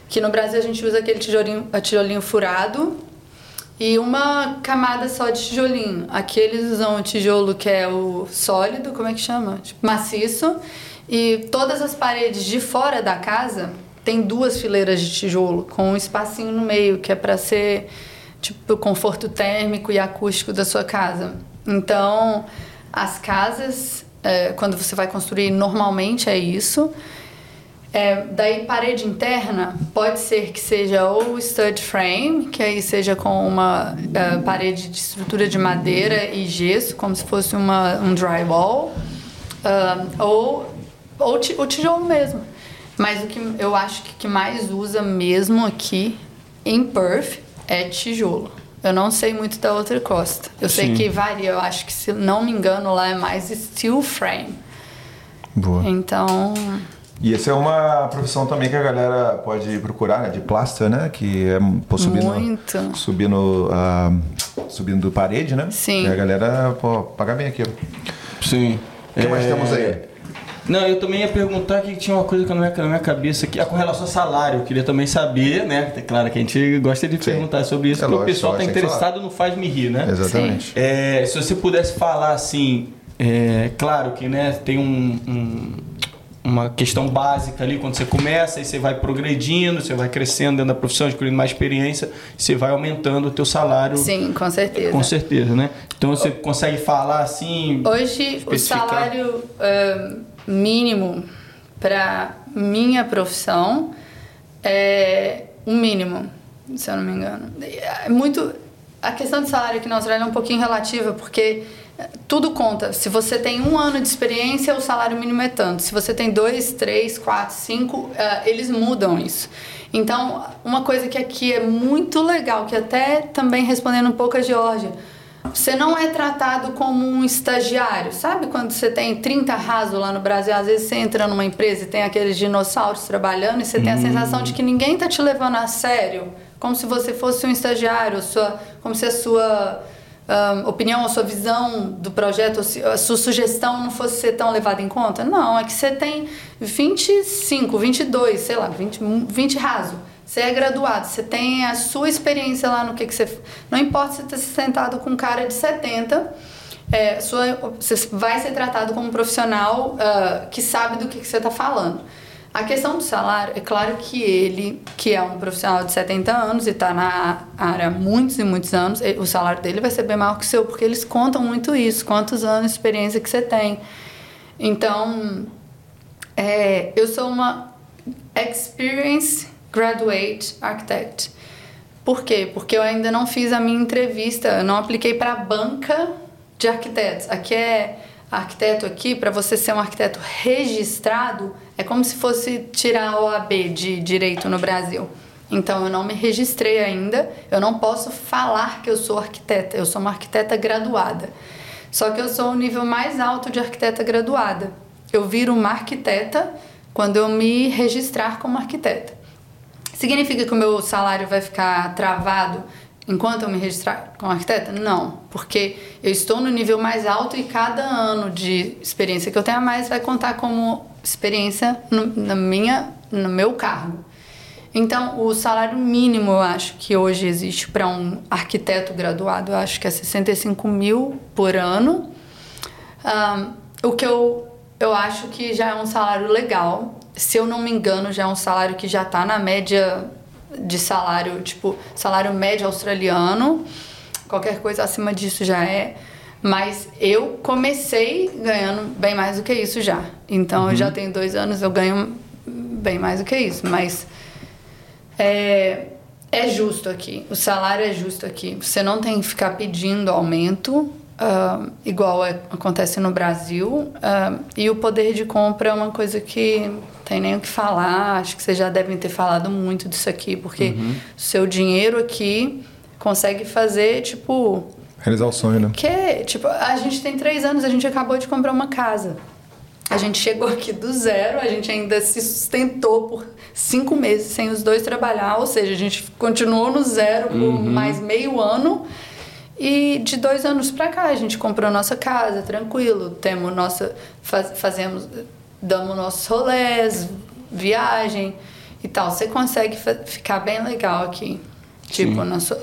que no Brasil a gente usa aquele tijolinho, tijolinho furado e uma camada só de tijolinho. Aqui eles usam o tijolo que é o sólido, como é que chama? Tipo, maciço. E todas as paredes de fora da casa tem duas fileiras de tijolo com um espacinho no meio, que é para ser tipo o conforto térmico e acústico da sua casa. Então, as casas, é, quando você vai construir, normalmente é isso. É, daí parede interna pode ser que seja ou stud frame, que aí seja com uma é, parede de estrutura de madeira e gesso, como se fosse uma, um drywall, ah, ou, ou o tijolo mesmo. Mas o que eu acho que mais usa mesmo aqui em Perth é tijolo. Eu não sei muito da outra costa. Eu sei Sim. que varia, eu acho que se não me engano lá é mais steel frame. Boa. Então, E essa é uma profissão também que a galera pode procurar, né? De plaster, né? Que é pô, subindo, Muito. subindo, ah, subindo parede, né? Sim. E a galera, pô, paga bem aquilo. Sim. O que mais É, temos aí? Não, eu também ia perguntar que tinha uma coisa que na minha, na minha cabeça aqui, ah, com relação ao salário. Eu queria também saber, né? É claro que a gente gosta de perguntar sobre isso, É porque o lógico, pessoal tá lógico, tem que interessado no Faz Me Rir, né? Exatamente. É, se você pudesse falar assim, é, claro que né, tem um- um- uma questão básica ali quando você começa e você vai progredindo, você vai crescendo dentro da profissão, adquirindo mais experiência, você vai aumentando o teu salário. sim, com certeza. Com certeza, né? Então você consegue falar assim. Hoje, o salário ah, mínimo para minha profissão é um mínimo, se eu não me engano. É muito. A questão de salário aqui na Austrália é um pouquinho relativa, porque eh, tudo conta. Se você tem um ano de experiência, o salário mínimo é tanto. Se você tem dois, três, quatro, cinco, ah, eles mudam isso. Então, uma coisa que aqui é muito legal, que até também respondendo um pouco a Georgia, você não é tratado como um estagiário. Sabe quando você tem 30 raso lá no Brasil? Às vezes você entra numa empresa e tem aqueles dinossauros trabalhando e você tem a sensação de que ninguém tá te levando a sério. Como se você fosse um estagiário, sua, como se a sua ahn, opinião, a sua visão do projeto, a sua sugestão não fosse ser tão levada em conta. Não, é que você tem 25, 22, sei lá, 20, 20 raso. Você é graduado, você tem a sua experiência lá no que, que você. Não importa se você está sentado com um cara de 70, é, sua, você vai ser tratado como um profissional ah, que sabe do que, que você está falando. A questão do salário, é claro que ele, que é um profissional de 70 anos e está na área há muitos e muitos anos, o salário dele vai ser bem maior que o seu, porque eles contam muito isso, quantos anos de experiência que você tem. Então, é, eu sou uma Experience Graduate Architect. Por quê? Porque eu ainda não fiz a minha entrevista, eu não apliquei para a banca de arquitetos. Aqui é arquiteto aqui, para você ser um arquiteto registrado, é como se fosse tirar a OAB de direito no Brasil. Então eu não me registrei ainda, eu não posso falar que eu sou arquiteta, eu sou uma arquiteta graduada. Só que eu sou o nível mais alto de arquiteta graduada. Eu viro uma arquiteta quando eu me registrar como arquiteta. Significa que o meu salário vai ficar travado enquanto eu me registrar como arquiteta? Não, porque eu estou no nível mais alto e cada ano de experiência que eu tenho a mais vai contar como experiência no, na minha, no meu cargo. Então, o salário mínimo, eu acho que hoje existe para um arquiteto graduado, eu acho que é 65 mil por ano. Um, o que eu, eu acho que já é um salário legal. Se eu não me engano, já é um salário que já está na média de salário, tipo, salário médio australiano. Qualquer coisa acima disso já é. Mas eu comecei ganhando bem mais do que isso já. Então, uhum. eu já tenho dois anos, eu ganho bem mais do que isso. Mas é, é justo aqui. O salário é justo aqui. Você não tem que ficar pedindo aumento, uh, igual é, acontece no Brasil. Uh, e o poder de compra é uma coisa que tem nem o que falar. Acho que vocês já devem ter falado muito disso aqui, porque uhum. seu dinheiro aqui consegue fazer, tipo. Realizar o sonho, né? Que, tipo, a gente tem três anos, a gente acabou de comprar uma casa. A gente chegou aqui do zero, a gente ainda se sustentou por cinco meses sem os dois trabalhar, ou seja, a gente continuou no zero por uhum. mais meio ano. E de dois anos para cá a gente comprou nossa casa, tranquilo, temos nossa, faz, fazemos damos nossos rolês, viagem e tal. Você consegue ficar bem legal aqui, tipo, na sua,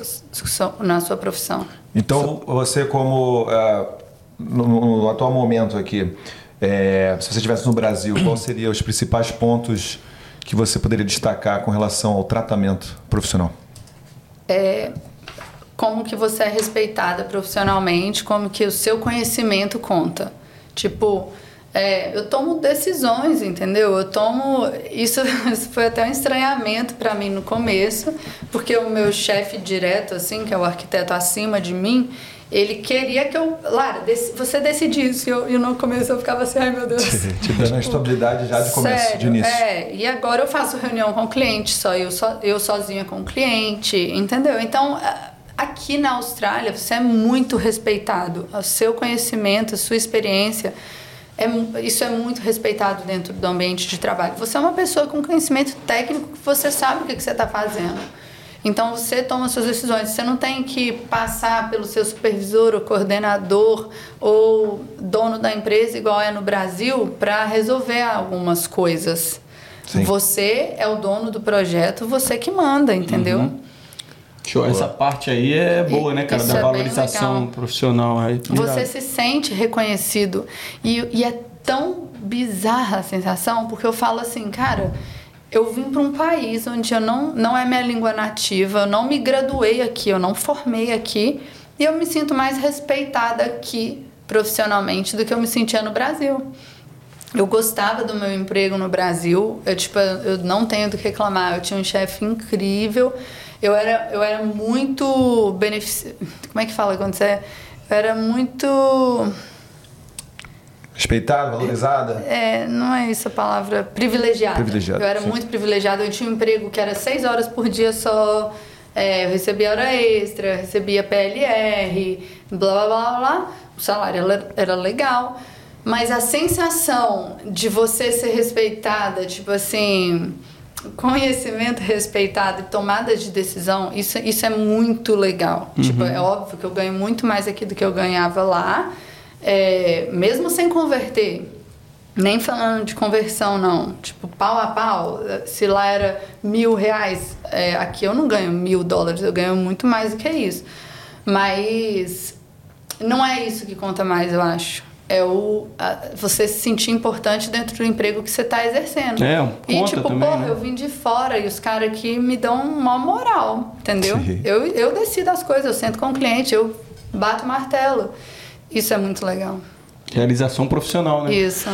na sua profissão. Então, você como... Uh, no, no, atual momento aqui, é, se você estivesse no Brasil, quais seriam os principais pontos que você poderia destacar com relação ao tratamento profissional? É, como que você é respeitada profissionalmente, como que o seu conhecimento conta. Tipo, é, eu tomo decisões, entendeu? Eu tomo. Isso, isso foi até um estranhamento para mim no começo, porque o meu chefe direto, assim, que é o arquiteto acima de mim, ele queria que eu. Lara, você decidisse. E, eu, e no começo eu ficava assim, ai meu Deus. Te dando a estabilidade já de começo, Sério, de início. É, e agora eu faço reunião com o cliente, só eu, só, eu sozinha com o cliente, entendeu? Então aqui na Austrália você é muito respeitado. O seu conhecimento, a sua experiência é, isso é muito respeitado dentro do ambiente de trabalho. Você é uma pessoa com conhecimento técnico que você sabe o que, que você está fazendo. Então você toma suas decisões. Você não tem que passar pelo seu supervisor ou coordenador ou dono da empresa, igual é no Brasil, para resolver algumas coisas. Sim. Você é o dono do projeto, você que manda, entendeu? Uhum. Show. Essa parte aí é boa, né, cara? Isso da é valorização profissional. Aí, Você se sente reconhecido. E, e é tão bizarra a sensação, porque eu falo assim, cara, eu vim para um país onde eu não, não é minha língua nativa, eu não me graduei aqui, eu não formei aqui, e eu me sinto mais respeitada aqui profissionalmente do que eu me sentia no Brasil. Eu gostava do meu emprego no Brasil, eu, tipo, eu não tenho do que reclamar, eu tinha um chefe incrível, eu era, eu era muito benefici... Como é que fala quando você é? Eu era muito... Respeitada, valorizada? É, não é isso a palavra. Privilegiada. Privilegiada. Eu era sim. muito privilegiada. Eu tinha um emprego que era seis horas por dia só. É, eu recebia hora extra, recebia PLR, blá blá blá blá. O salário era legal. Mas a sensação de você ser respeitada, tipo assim conhecimento respeitado e tomada de decisão, isso, isso é muito legal. Uhum. Tipo, é óbvio que eu ganho muito mais aqui do que eu ganhava lá, é, mesmo sem converter. Nem falando de conversão, não. Tipo, pau a pau. Se lá era mil reais, é, aqui eu não ganho mil dólares, eu ganho muito mais do que isso. Mas não é isso que conta mais, eu acho é o a, você se sentir importante dentro do emprego que você está exercendo. É, um e tipo, também, porra, né? eu vim de fora e os caras aqui me dão uma moral, entendeu? Eu, eu decido as coisas, eu sento com o cliente, eu bato o martelo. Isso é muito legal. Realização profissional, né? Isso.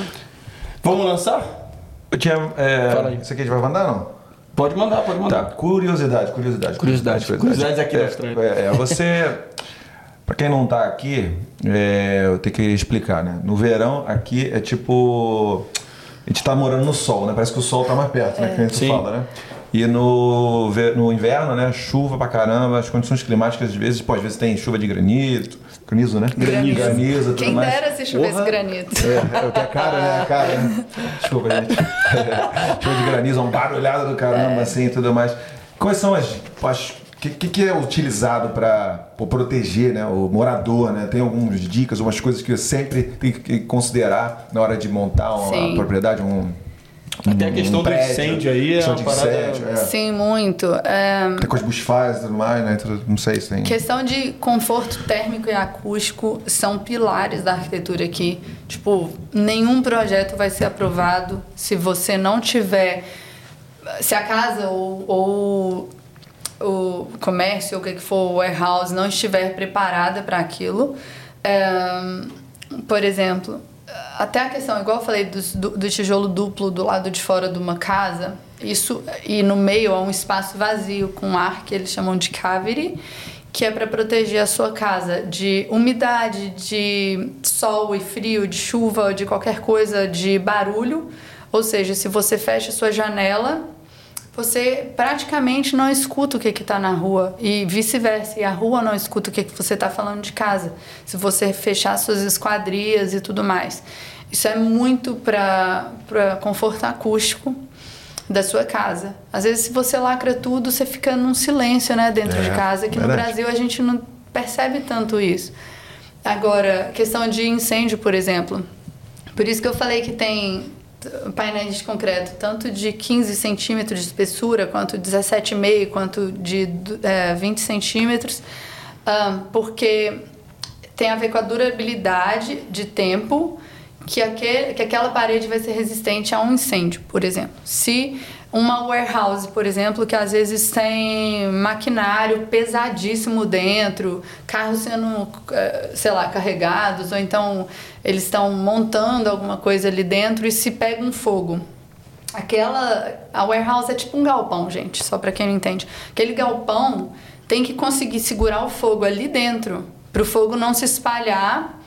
Vamos lançar? Eu tinha, é, Fala aí. Isso aqui a gente vai mandar, não? Pode mandar, pode Tá, mandar. curiosidade, curiosidade. Curiosidade, curiosidades aqui é, da Austrália. É, é, você, pra quem não tá aqui, é, eu tenho que explicar, né? No verão, aqui é tipo. A gente tá morando no sol, né? Parece que o sol tá mais perto, né? Que a gente Sim. fala, né? E no, no inverno, né? Chuva pra caramba, as condições climáticas, às vezes, pô, às vezes tem chuva de granito, granizo, né? Granizo. Granizo, tudo Quem mais. dera se chovesse Porra. granito. É, eu tenho a cara, né? A cara. né? Desculpa, gente. Chuva de granizo, uma barulhada do caramba, assim e tudo mais. Quais são as. as que, que, que é utilizado para proteger né, o morador? Né? Tem algumas dicas, algumas coisas que eu sempre tem que considerar na hora de montar uma Sim. propriedade, um. Até a um questão do prédio, incêndio aí é questão uma de parada- incêndio, é. Sim, muito. É, Tem coisa de bushfires e tudo mais, né? Não sei se tem. Questão de conforto térmico e acústico são pilares da arquitetura aqui. Tipo, nenhum projeto vai ser aprovado se você não tiver. Se a casa ou, ou o comércio, o que for, o warehouse, não estiver preparada para aquilo. É, por exemplo, até a questão, igual eu falei do, do tijolo duplo do lado de fora de uma casa, isso e no meio há um espaço vazio com ar que eles chamam de cavity, que é para proteger a sua casa de umidade, de sol e frio, de chuva, de qualquer coisa, de barulho. Ou seja, se você fecha sua janela, você praticamente não escuta o que está na rua e vice-versa. E a rua não escuta o que, que você está falando de casa. Se você fechar suas esquadrias e tudo mais. Isso é muito para conforto acústico da sua casa. Às vezes, se você lacra tudo, você fica num silêncio né, dentro de É, casa. Que no verdade. Brasil a gente não percebe tanto isso. Agora, questão de incêndio, por exemplo. Por isso que eu falei que tem painéis de concreto tanto de 15 centímetros de espessura, quanto 17,5, quanto de é, 20 centímetros, ahn, porque tem a ver com a durabilidade de tempo que, aquele, que aquela parede vai ser resistente a um incêndio, por exemplo. Se uma warehouse, por exemplo, que às vezes tem maquinário pesadíssimo dentro, carros sendo, eh, sei lá, carregados, ou então eles estão montando alguma coisa ali dentro e se pega um fogo. Aquela. A warehouse é tipo um galpão, gente, só pra quem não entende. Aquele galpão tem que conseguir segurar o fogo ali dentro, pro fogo não se espalhar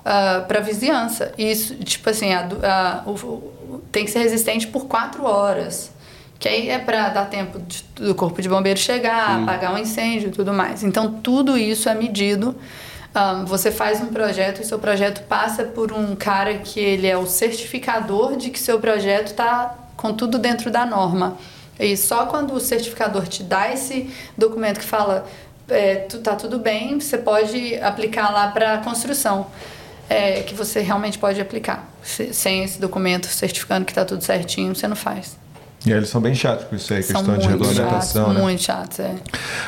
uh, para vizinhança. E Isso, tipo assim, a a- o- o- tem que ser resistente por quatro horas. Que aí é para dar tempo de- do corpo de bombeiro chegar, apagar um incêndio e tudo mais. Então, tudo isso é medido. Um, você faz um projeto e seu projeto passa por um cara que ele é o certificador de que seu projeto está com tudo dentro da norma. E só quando o certificador te dá esse documento que fala é, tu, tá tudo bem, você pode aplicar lá para construção. É, que você realmente pode aplicar. Se- sem esse documento certificando que tá tudo certinho, você não faz. E aí eles são bem chatos com isso aí, São questão de regulamentação, chatos, né? muito chatos, é.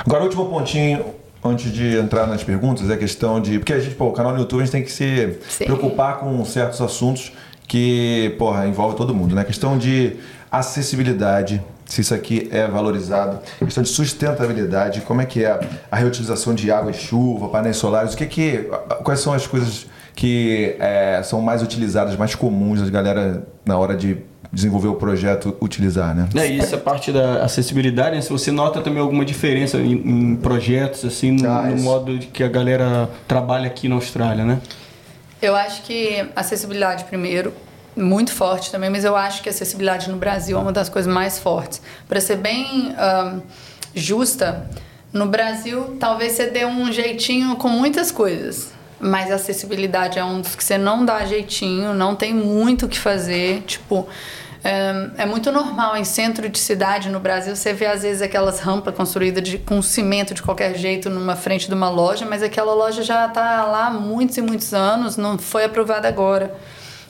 Agora, o último pontinho, antes de entrar nas perguntas, é a questão de. Porque a gente, pô, o canal no YouTube, a gente tem que se Sim. preocupar com certos assuntos que, porra, envolve todo mundo, né? Questão de acessibilidade, se isso aqui é valorizado, questão de sustentabilidade, como é que é a reutilização de água e chuva, painéis solares, o que que. Quais são as coisas que é, são mais utilizadas, mais comuns da galera na hora de desenvolver o projeto utilizar, né? É, e essa parte da acessibilidade, né? se você nota também alguma diferença em, em projetos, assim, no, Ah, no isso. modo de que a galera trabalha aqui na Austrália, né? Eu acho que acessibilidade primeiro, muito forte também, mas eu acho que a acessibilidade no Brasil é uma das coisas mais fortes. Para ser bem ahn, justa, no Brasil talvez você dê um jeitinho com muitas coisas, mas a acessibilidade é um dos que você não dá jeitinho, não tem muito o que fazer, tipo é, é muito normal em centro de cidade no Brasil você vê às vezes aquelas rampas construídas de, com cimento de qualquer jeito numa frente de uma loja, mas aquela loja já está lá há muitos e muitos anos, não foi aprovada agora.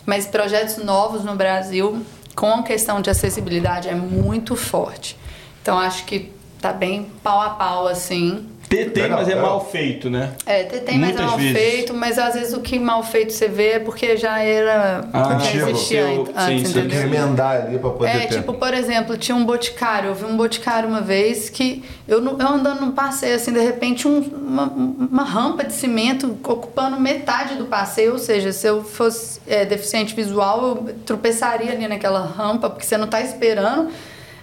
Mas projetos novos no Brasil com a questão de acessibilidade é muito forte. Então acho que tá bem pau a pau assim. Tem, tem, mas é mal feito, né? É, tem, mas é Muitas mal vezes. feito, mas às vezes o que mal feito você vê é porque já era. Ah, já existia Eu- antes, sim, sim. Tem que remendar ali pra poder É, ter. tipo, por exemplo, tinha um boticário. Eu vi um boticário uma vez que eu, eu andando num passeio, assim, de repente, um- uma, uma rampa de cimento ocupando metade do passeio. Ou seja, se eu fosse é, deficiente visual, eu tropeçaria ali naquela rampa, porque você não tá esperando.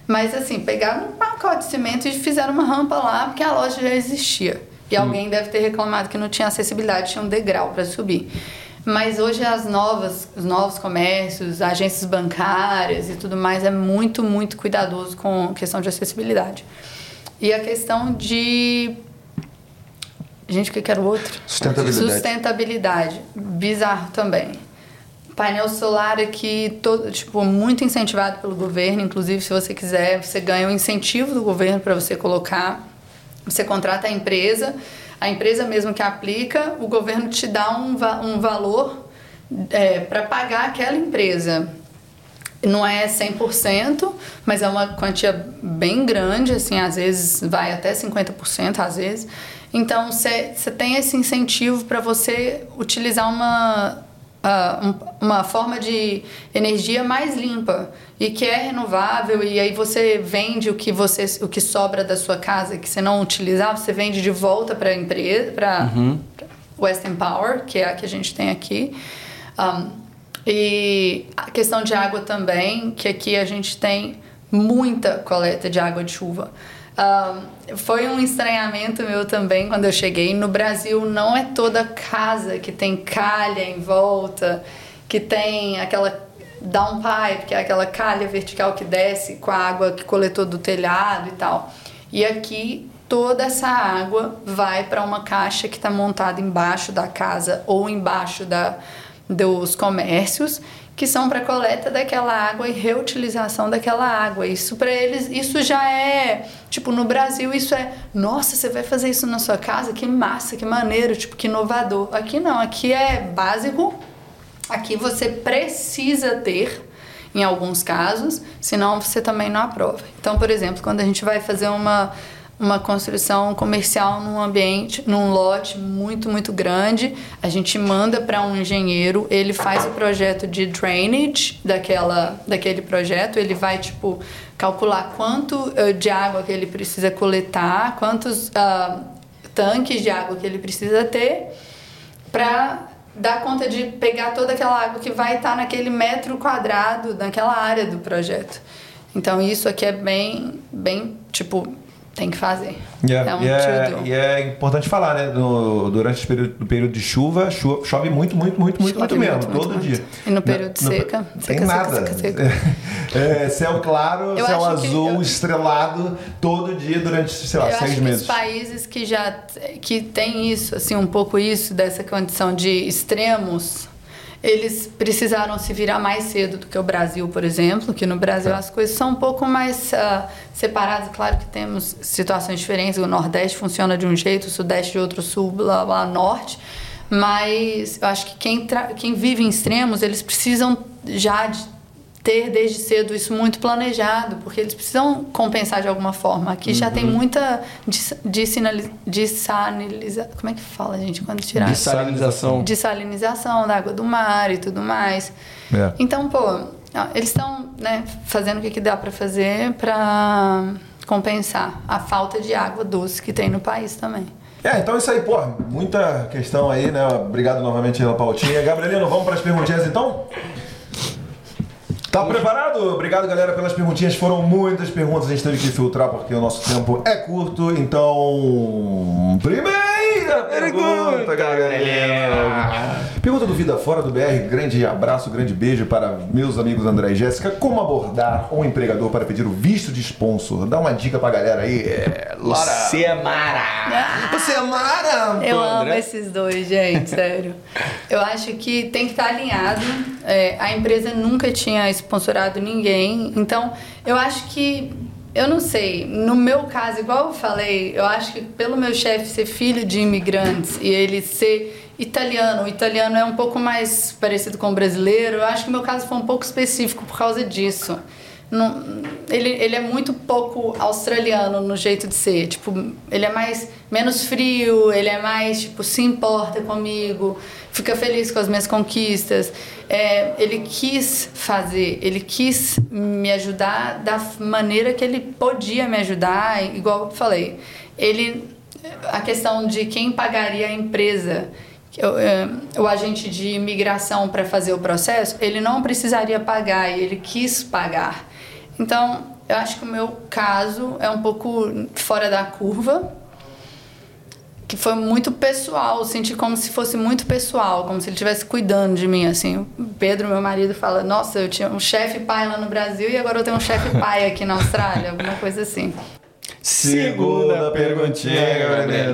Mas, assim, pegaram um pacote de cimento e fizeram uma rampa lá, porque a loja já existia. E alguém deve ter reclamado que não tinha acessibilidade, tinha um degrau para subir. Mas hoje as novas, os novos comércios, agências bancárias e tudo mais é muito, muito cuidadoso com a questão de acessibilidade. E a questão de Gente, o que que era o outro? Sustentabilidade. Sustentabilidade. Bizarro também. Painel solar aqui, todo, tipo, muito incentivado pelo governo. Inclusive, se você quiser, você ganha um incentivo do governo para você colocar. Você contrata a empresa, a empresa mesmo que aplica, o governo te dá um, um valor para pagar aquela empresa. Não é 100%, mas é uma quantia bem grande, assim, às vezes vai até 50%, às vezes. Então, você tem esse incentivo para você utilizar uma, um- uma forma de energia mais limpa e que é renovável e aí você vende o que você o que sobra da sua casa que você não utilizar você vende de volta para a empresa para Western Power que é a que a gente tem aqui. Um, e a questão de água também que aqui a gente tem muita coleta de água de chuva foi um estranhamento meu também quando eu cheguei. No Brasil, não é toda casa que tem calha em volta, que tem aquela downpipe, que é aquela calha vertical que desce com a água que coletou do telhado e tal. E aqui, toda essa água vai para uma caixa que está montada embaixo da casa ou embaixo da, dos comércios que são para coleta daquela água e reutilização daquela água. Isso para eles, isso já é, tipo, no Brasil isso é, nossa, você vai fazer isso na sua casa? Que massa, que maneiro, tipo, que inovador. Aqui não, aqui é básico. Aqui você precisa ter em alguns casos, senão você também não aprova. Então, por exemplo, quando a gente vai fazer uma uma construção comercial num ambiente, num lote muito, muito grande. A gente manda para um engenheiro, ele faz o projeto de drainage daquela, daquele projeto, ele vai, tipo, calcular quanto eh, de água que ele precisa coletar, quantos ah, tanques de água que ele precisa ter para dar conta de pegar toda aquela água que vai estar naquele metro quadrado, naquela área do projeto. Então, isso aqui é bem, bem, tipo, tem que fazer. E é, um e é- to-do. e é importante falar, né? No- durante esse período, período de chuva, chu- chove muito, muito, muito, muito, muito mesmo, muito, todo muito. dia. E no período de No- seca? Tem Seca, seca, nada. seca, seca. É, céu claro, Eu céu azul, eu- estrelado, todo dia durante, sei lá, Eu seis acho meses. que os países que já que tem isso, assim, um pouco isso dessa condição de extremos, eles precisaram se virar mais cedo do que o Brasil, por exemplo, que no Brasil Tá. as coisas são um pouco mais ah, separadas. Claro que temos situações diferentes, o Nordeste funciona de um jeito, o Sudeste de outro, o Sul, blá, blá, Norte. Mas eu acho que quem, quem vive em extremos, eles precisam já de ter desde cedo isso muito planejado, porque eles precisam compensar de alguma forma. Aqui já Uhum. tem muita dis- dissinali- dissaniliza- Como é que fala, gente, quando tirar? Dessalinização. Dessalinização da água do mar e tudo mais. É. Então, pô, ó, eles estão né, fazendo o que, que dá para fazer para compensar a falta de água doce que tem no país também. É, então é isso aí, pô. Muita questão aí, né? Obrigado novamente pela pautinha. Gabrielino, vamos para as perguntinhas então? Tá preparado? Obrigado, galera, pelas perguntinhas. Foram muitas perguntas, a gente teve que filtrar porque o nosso tempo é curto. Então, primeira pergunta, galera. Pergunta do Vida Fora do BR. Grande abraço, grande beijo para meus amigos André e Jéssica. Como abordar um empregador para pedir o visto de sponsor? Dá uma dica pra galera aí. É, Laura. Você é mara. Você é Mara! Eu Pô, amo André? esses dois, gente, sério. Eu acho que tem que estar alinhado. É, a empresa nunca tinha sponsorado ninguém, então eu acho que. Eu não sei, no meu caso, igual eu falei, eu acho que pelo meu chefe ser filho de imigrantes e ele ser italiano, o italiano é um pouco mais parecido com o brasileiro, eu acho que o meu caso foi um pouco específico por causa disso. Não, ele, ele é muito pouco australiano no jeito de ser. Tipo, ele é mais menos frio, ele é mais, tipo, se importa comigo, fica feliz com as minhas conquistas. É, ele quis fazer, ele quis me ajudar da maneira que ele podia me ajudar, igual eu falei. Ele, a questão de quem pagaria a empresa o, o agente de imigração para fazer o processo, ele não precisaria pagar e ele quis pagar. Então, eu acho que o meu caso é um pouco fora da curva, que foi muito pessoal, senti como se fosse muito pessoal, como se ele estivesse cuidando de mim, assim. O Pedro, meu marido, fala, nossa, eu tinha um chefe pai lá no Brasil e agora eu tenho um chefe pai aqui na Austrália, alguma coisa assim. Segunda perguntinha, Gabriel.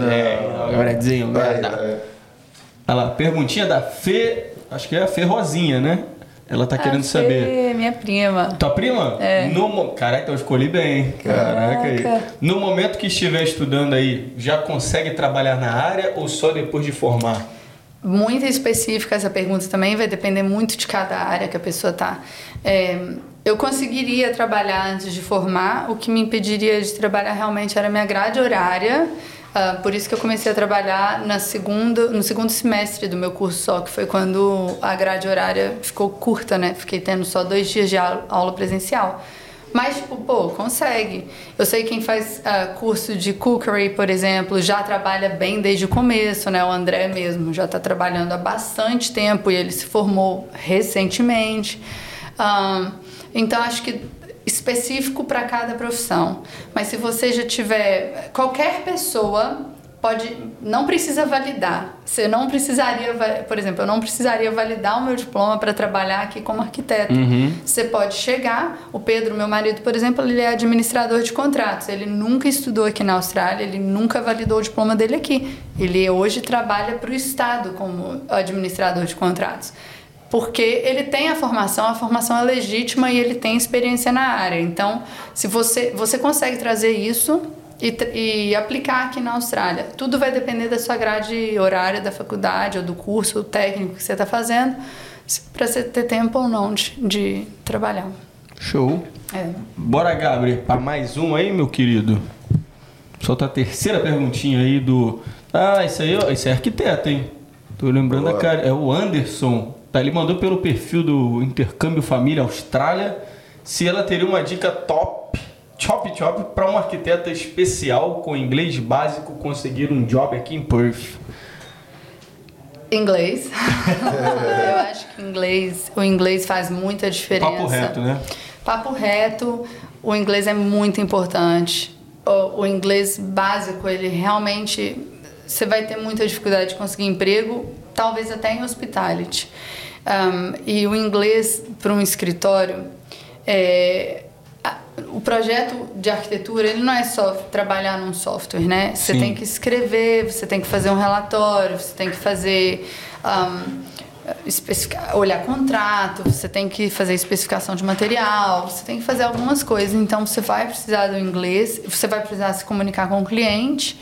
Gabrielzinho, Olha lá, perguntinha da Fê, acho que é a Fê Rosinha, né? Ela tá a querendo Fê, saber. minha prima. Tua prima? É. No, caraca, eu escolhi bem. Caraca. Aí. No momento que estiver estudando aí, já consegue trabalhar na área ou só depois de formar? Muito específica essa pergunta também, vai depender muito de cada área que a pessoa tá. É, eu conseguiria trabalhar antes de formar, o que me impediria de trabalhar realmente era minha grade horária Uh, por isso que eu comecei a trabalhar na segunda, no segundo semestre do meu curso só, que foi quando a grade horária ficou curta, né? Fiquei tendo só dois dias de aula presencial. Mas, tipo, pô, consegue. Eu sei quem faz uh, curso de cookery, por exemplo, já trabalha bem desde o começo, né? O André mesmo já está trabalhando há bastante tempo e ele se formou recentemente. Uh, então, acho que específico para cada profissão. Mas se você já tiver qualquer pessoa pode não precisa validar. Você não precisaria, por exemplo, eu não precisaria validar o meu diploma para trabalhar aqui como arquiteto. Uhum. Você pode chegar, o Pedro, meu marido, por exemplo, ele é administrador de contratos. Ele nunca estudou aqui na Austrália, ele nunca validou o diploma dele aqui. Ele hoje trabalha para o estado como administrador de contratos porque ele tem a formação, a formação é legítima e ele tem experiência na área. Então, se você, você consegue trazer isso e, e aplicar aqui na Austrália, tudo vai depender da sua grade horária da faculdade ou do curso técnico que você está fazendo, para você ter tempo ou não de, de trabalhar. Show. É. Bora, Gabriel, para mais um aí, meu querido. Solta a terceira perguntinha aí do. Ah, isso aí, esse é arquiteto, hein? Tô lembrando Boa. a cara. É o Anderson. Tá, ele mandou pelo perfil do Intercâmbio Família Austrália se ela teria uma dica top, chop chop, para um arquiteta especial com inglês básico conseguir um job aqui em Perth. Inglês. Eu acho que inglês, o inglês faz muita diferença. Papo reto, né? Papo reto, o inglês é muito importante. O, o inglês básico, ele realmente você vai ter muita dificuldade de conseguir emprego, talvez até em hospitality. Um, e o inglês para um escritório, é, a, o projeto de arquitetura ele não é só trabalhar num software, né? Você Sim. tem que escrever, você tem que fazer um relatório, você tem que fazer um, olhar contrato, você tem que fazer especificação de material, você tem que fazer algumas coisas. Então você vai precisar do inglês, você vai precisar se comunicar com o cliente.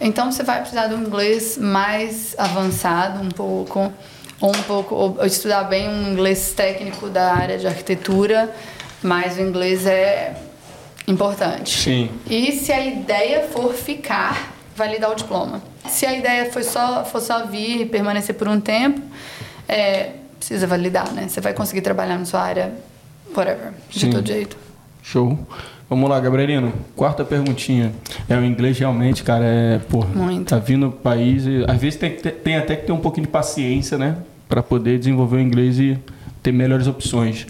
Então você vai precisar de um inglês mais avançado um pouco ou um pouco ou estudar bem um inglês técnico da área de arquitetura, mas o inglês é importante. Sim. E se a ideia for ficar, validar o diploma. Se a ideia foi só, for só vir e permanecer por um tempo, é, precisa validar, né? Você vai conseguir trabalhar na sua área, whatever, de Sim. todo jeito. Show. Vamos lá, Gabrielino. Quarta perguntinha. É, o inglês realmente, cara, é. Porra, Muito. Tá vindo do país e às vezes tem, tem até que ter um pouquinho de paciência, né? Para poder desenvolver o inglês e ter melhores opções.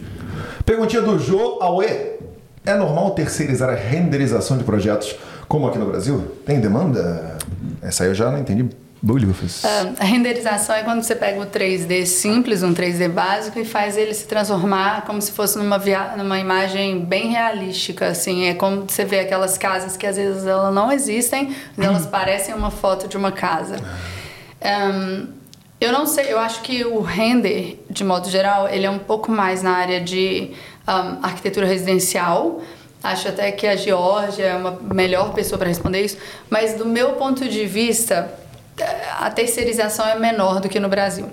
Perguntinha do Jô Aue. É normal terceirizar a renderização de projetos como aqui no Brasil? Tem demanda? Essa aí eu já não entendi Uh, a renderização é quando você pega o 3D simples, um 3D básico, e faz ele se transformar como se fosse numa, via... numa imagem bem realística. Assim. É como você vê aquelas casas que às vezes elas não existem, mas elas parecem uma foto de uma casa. Um, eu não sei, eu acho que o render, de modo geral, ele é um pouco mais na área de um, arquitetura residencial. Acho até que a Georgia é uma melhor pessoa para responder isso. Mas do meu ponto de vista, a terceirização é menor do que no Brasil.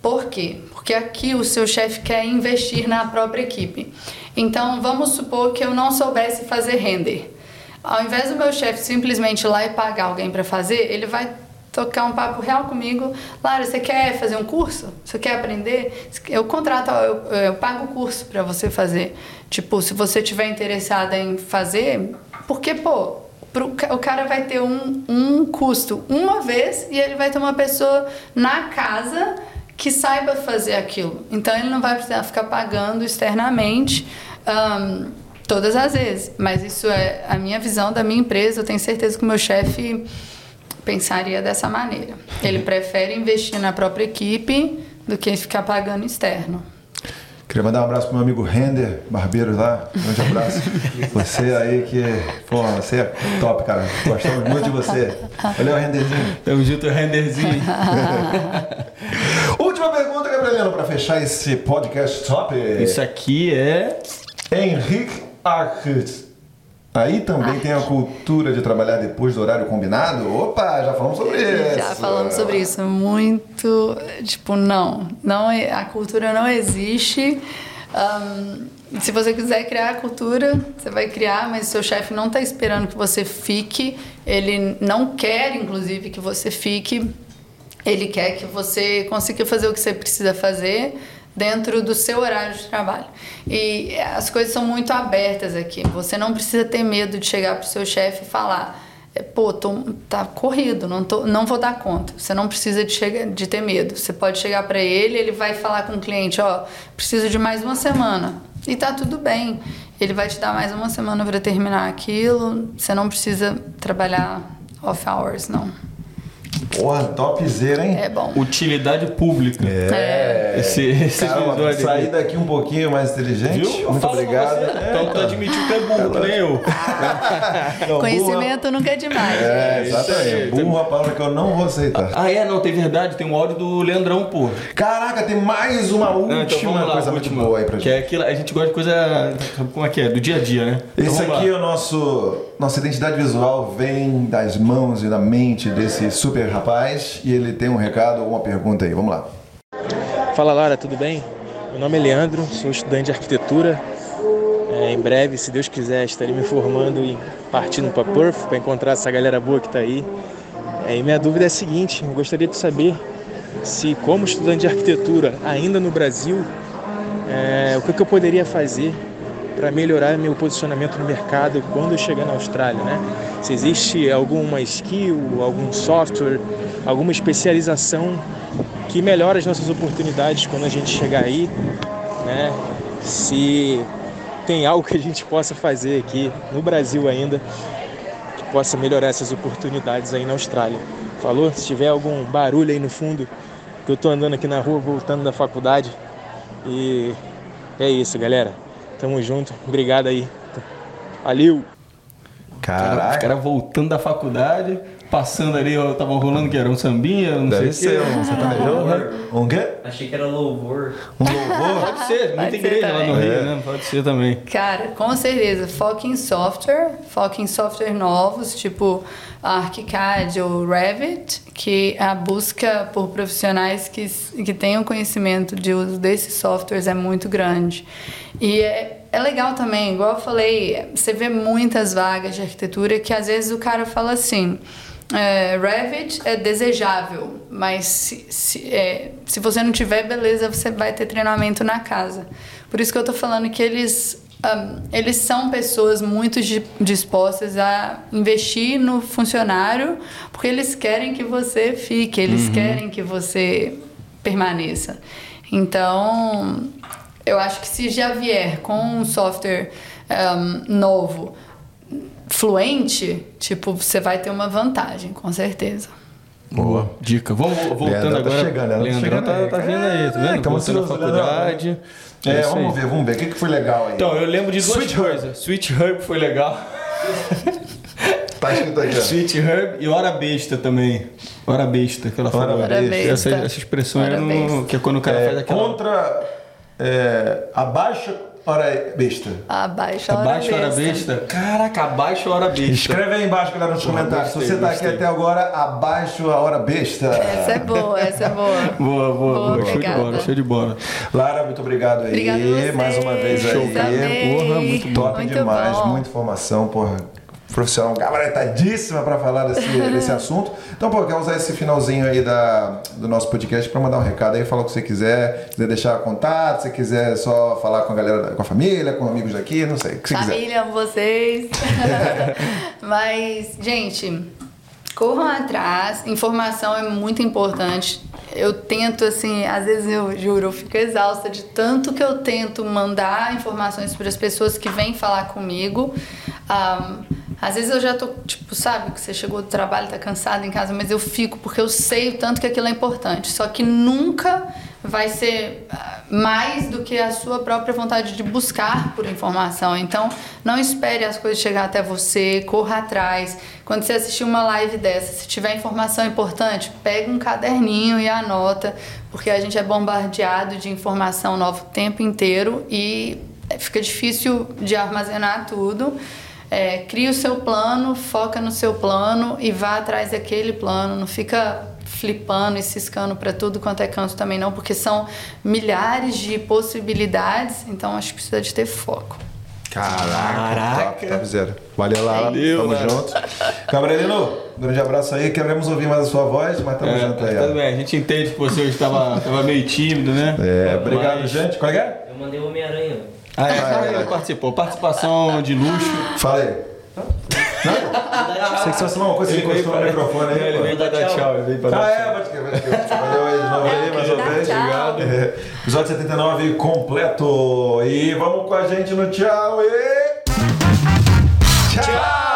Por quê? Porque aqui o seu chefe quer investir na própria equipe. Então, vamos supor que eu não soubesse fazer render. Ao invés do meu chefe simplesmente ir lá e pagar alguém para fazer, ele vai tocar um papo real comigo. Lara, você quer fazer um curso? Você quer aprender? Eu contrato, eu, eu pago o curso para você fazer. Tipo, se você tiver interessada em fazer, porque, pô, pro, o cara vai ter um, um custo uma vez e ele vai ter uma pessoa na casa que saiba fazer aquilo. Então ele não vai precisar ficar pagando externamente um, todas as vezes. Mas isso é a minha visão da minha empresa. Eu tenho certeza que o meu chefe pensaria dessa maneira. Ele prefere investir na própria equipe do que ficar pagando externo. Queria mandar um abraço pro meu amigo Render, barbeiro lá. Um grande abraço. você aí que, pô, você é top, cara. Gostamos muito de você. Valeu, Renderzinho. Tamo junto, Renderzinho. Última pergunta, Gabrielino, para fechar esse podcast top. Isso aqui é. Henrique Arquet. Aí também tem a cultura de trabalhar depois do horário combinado? Opa, já falamos sobre isso. Já falamos sobre isso. Muito. Tipo, não. não é, a cultura não existe. Um, se você quiser criar a cultura, você vai criar, mas seu chefe não está esperando que você fique. Ele não quer, inclusive, que você fique. Ele quer que você consiga fazer o que você precisa fazer dentro do seu horário de trabalho. E as coisas são muito abertas aqui. Você não precisa ter medo de chegar para o seu chefe e falar: pô, tô, tá corrido, não, tô, não vou dar conta. Você não precisa de, chegar, de ter medo. Você pode chegar para ele, ele vai falar com o cliente: ó, preciso de mais uma semana. E tá tudo bem. Ele vai te dar mais uma semana para terminar aquilo. Você não precisa trabalhar off hours, não. Porra, topzera, hein? É bom. Utilidade pública. É. Esse, esse Cara, episódio sair aqui. daqui um pouquinho mais inteligente. Viu? Eu Muito obrigado. você. Então tu admitiu que é burro, que nem eu. Não, Conhecimento nunca é demais. burro- É, isso aí. exatamente. Burro é uma palavra que eu não vou aceitar. Ah, é? Não, tem verdade. Tem um áudio do Leandrão, pô. Caraca, tem mais uma última Não, então vamos lá, coisa a muito última. boa aí pra Que gente. é aquilo, a gente gosta de coisa. Como é que é? Do dia a dia, né? Então Esse aqui lá. é o nosso. Nossa identidade visual vem das mãos e da mente desse super rapaz. E ele tem um recado ou uma pergunta aí. Vamos lá. Fala Lara, tudo bem? Meu nome é Leandro, sou estudante de arquitetura. É, em breve, se Deus quiser, estarei me formando e partindo para Perth para encontrar essa galera boa que está aí. É, e minha dúvida é a seguinte: eu gostaria de saber se, como estudante de arquitetura ainda no Brasil, é, o que, que eu poderia fazer para melhorar meu posicionamento no mercado quando eu chegar na Austrália, né? Se existe alguma skill, algum software, alguma especialização que melhora as nossas oportunidades quando a gente chegar aí, né? Se tem algo que a gente possa fazer aqui no Brasil ainda que possa melhorar essas oportunidades aí na Austrália. Falou? Se tiver algum barulho aí no fundo, que eu tô andando aqui na rua voltando da faculdade. E é isso, galera. Tamo junto. Obrigado aí. Valeu! Cara, os caras voltando da faculdade, passando ali, ó, tava rolando que era um sambinha, não Deve sei ser o quê. um sertanejo. Um quê? Achei que era louvor. Um louvor? Pode ser, muita Pode ser igreja lá no também. Rio, né? Pode ser também. Cara, com certeza. Foca em software, foca em software novos, tipo ArchiCAD ou Revit, que a busca por profissionais que, que tenham conhecimento de uso desses softwares é muito grande. E é, é legal também, igual eu falei, você vê muitas vagas de arquitetura que às vezes o cara fala assim. É, Revit é desejável, mas se, se, é, se você não tiver, beleza, você vai ter treinamento na casa. Por isso que eu tô falando que eles, um, eles são pessoas muito di- dispostas a investir no funcionário, porque eles querem que você fique, eles querem que você permaneça. Então, eu acho que se já vier com um software um, novo, fluente, tipo, você vai ter uma vantagem, com certeza. Boa. Dica. Vamos voltando tá agora. chegando, Leandrão tá chegando tá, aí. tá vindo aí, tá É, vendo? Voltando da ansioso, faculdade. É, isso vamos aí. ver, vamos ver. O que, que foi legal aí? Então, eu lembro de duas Sweet Herb. coisas. Sweet Herb foi legal. Tá escrito aqui, ó. Sweet Herb e Hora Besta também. Hora Besta, que ela Hora falou. Hora besta. Essa, essa expressão Hora é no, besta. que é quando o cara faz É, aquela... contra é, a baixa hora besta? Abaixo a hora Abaixo hora besta? Caraca, abaixo hora besta. Escreve aí embaixo, galera, nos comentários. Se você tá gostei. aqui até agora, abaixo a hora besta. Essa é boa, essa é boa. Boa, boa, boa. Show de bola, show de bola. Lara, muito obrigado aí. Vocês. Mais uma vez aí. Show. Amei. Porra, muito bom. Top Muito demais, bom. muita informação, porra. Profissional gabaritadíssima pra falar desse, desse assunto. Então, pô, quer usar esse finalzinho aí da, do nosso podcast pra mandar um recado aí, falar o que você quiser, quiser deixar contato, se quiser só falar com a galera, com a família, com amigos daqui, não sei, o que você quiser. Família, vocês. Mas, gente, corram atrás. Informação é muito importante. Eu tento, assim, às vezes eu juro, eu fico exausta de tanto que eu tento mandar informações para as pessoas que vêm falar comigo. Ah, às vezes eu já tô, tipo, sabe, que você chegou do trabalho, tá cansado em casa, mas eu fico porque eu sei o tanto que aquilo é importante. Só que nunca vai ser ah, mais do que a sua própria vontade de buscar por informação. Então, não espere as coisas chegar até você, corra atrás. Quando você assistir uma live dessa, se tiver informação importante, pega um caderninho e anota, porque a gente é bombardeado de informação nova o tempo inteiro e fica difícil de armazenar tudo. É, cria o seu plano, foca no seu plano e vá atrás daquele plano. Não fica flipando e ciscando para tudo quanto é canto também não, porque são milhares de possibilidades. Então acho que precisa de ter foco. Caraca, top zero. Valeu, Lara. Valeu, tamo Lara. junto. Gabrielino, um grande abraço aí. Queremos ouvir mais a sua voz, mas tamo É, junto aí. ó. tudo bem, a gente entende que você hoje estava tava meio tímido, né? É, obrigado, Mas- gente. Qual é que é? Eu mandei o Homem-Aranha. Ah, é, ele participou. Participação de luxo. Fala aí. Não? Sei que você uma coisa, você encostou no microfone aí. Ele veio pra dar tchau, ele veio pra Ah, dar é, tchau. pode crer, pode crer. Valeu aí de novo aí, mais uma tchau. Obrigado. É, Episódio 79 completo. E vamos com a gente no tchau e. Tchau!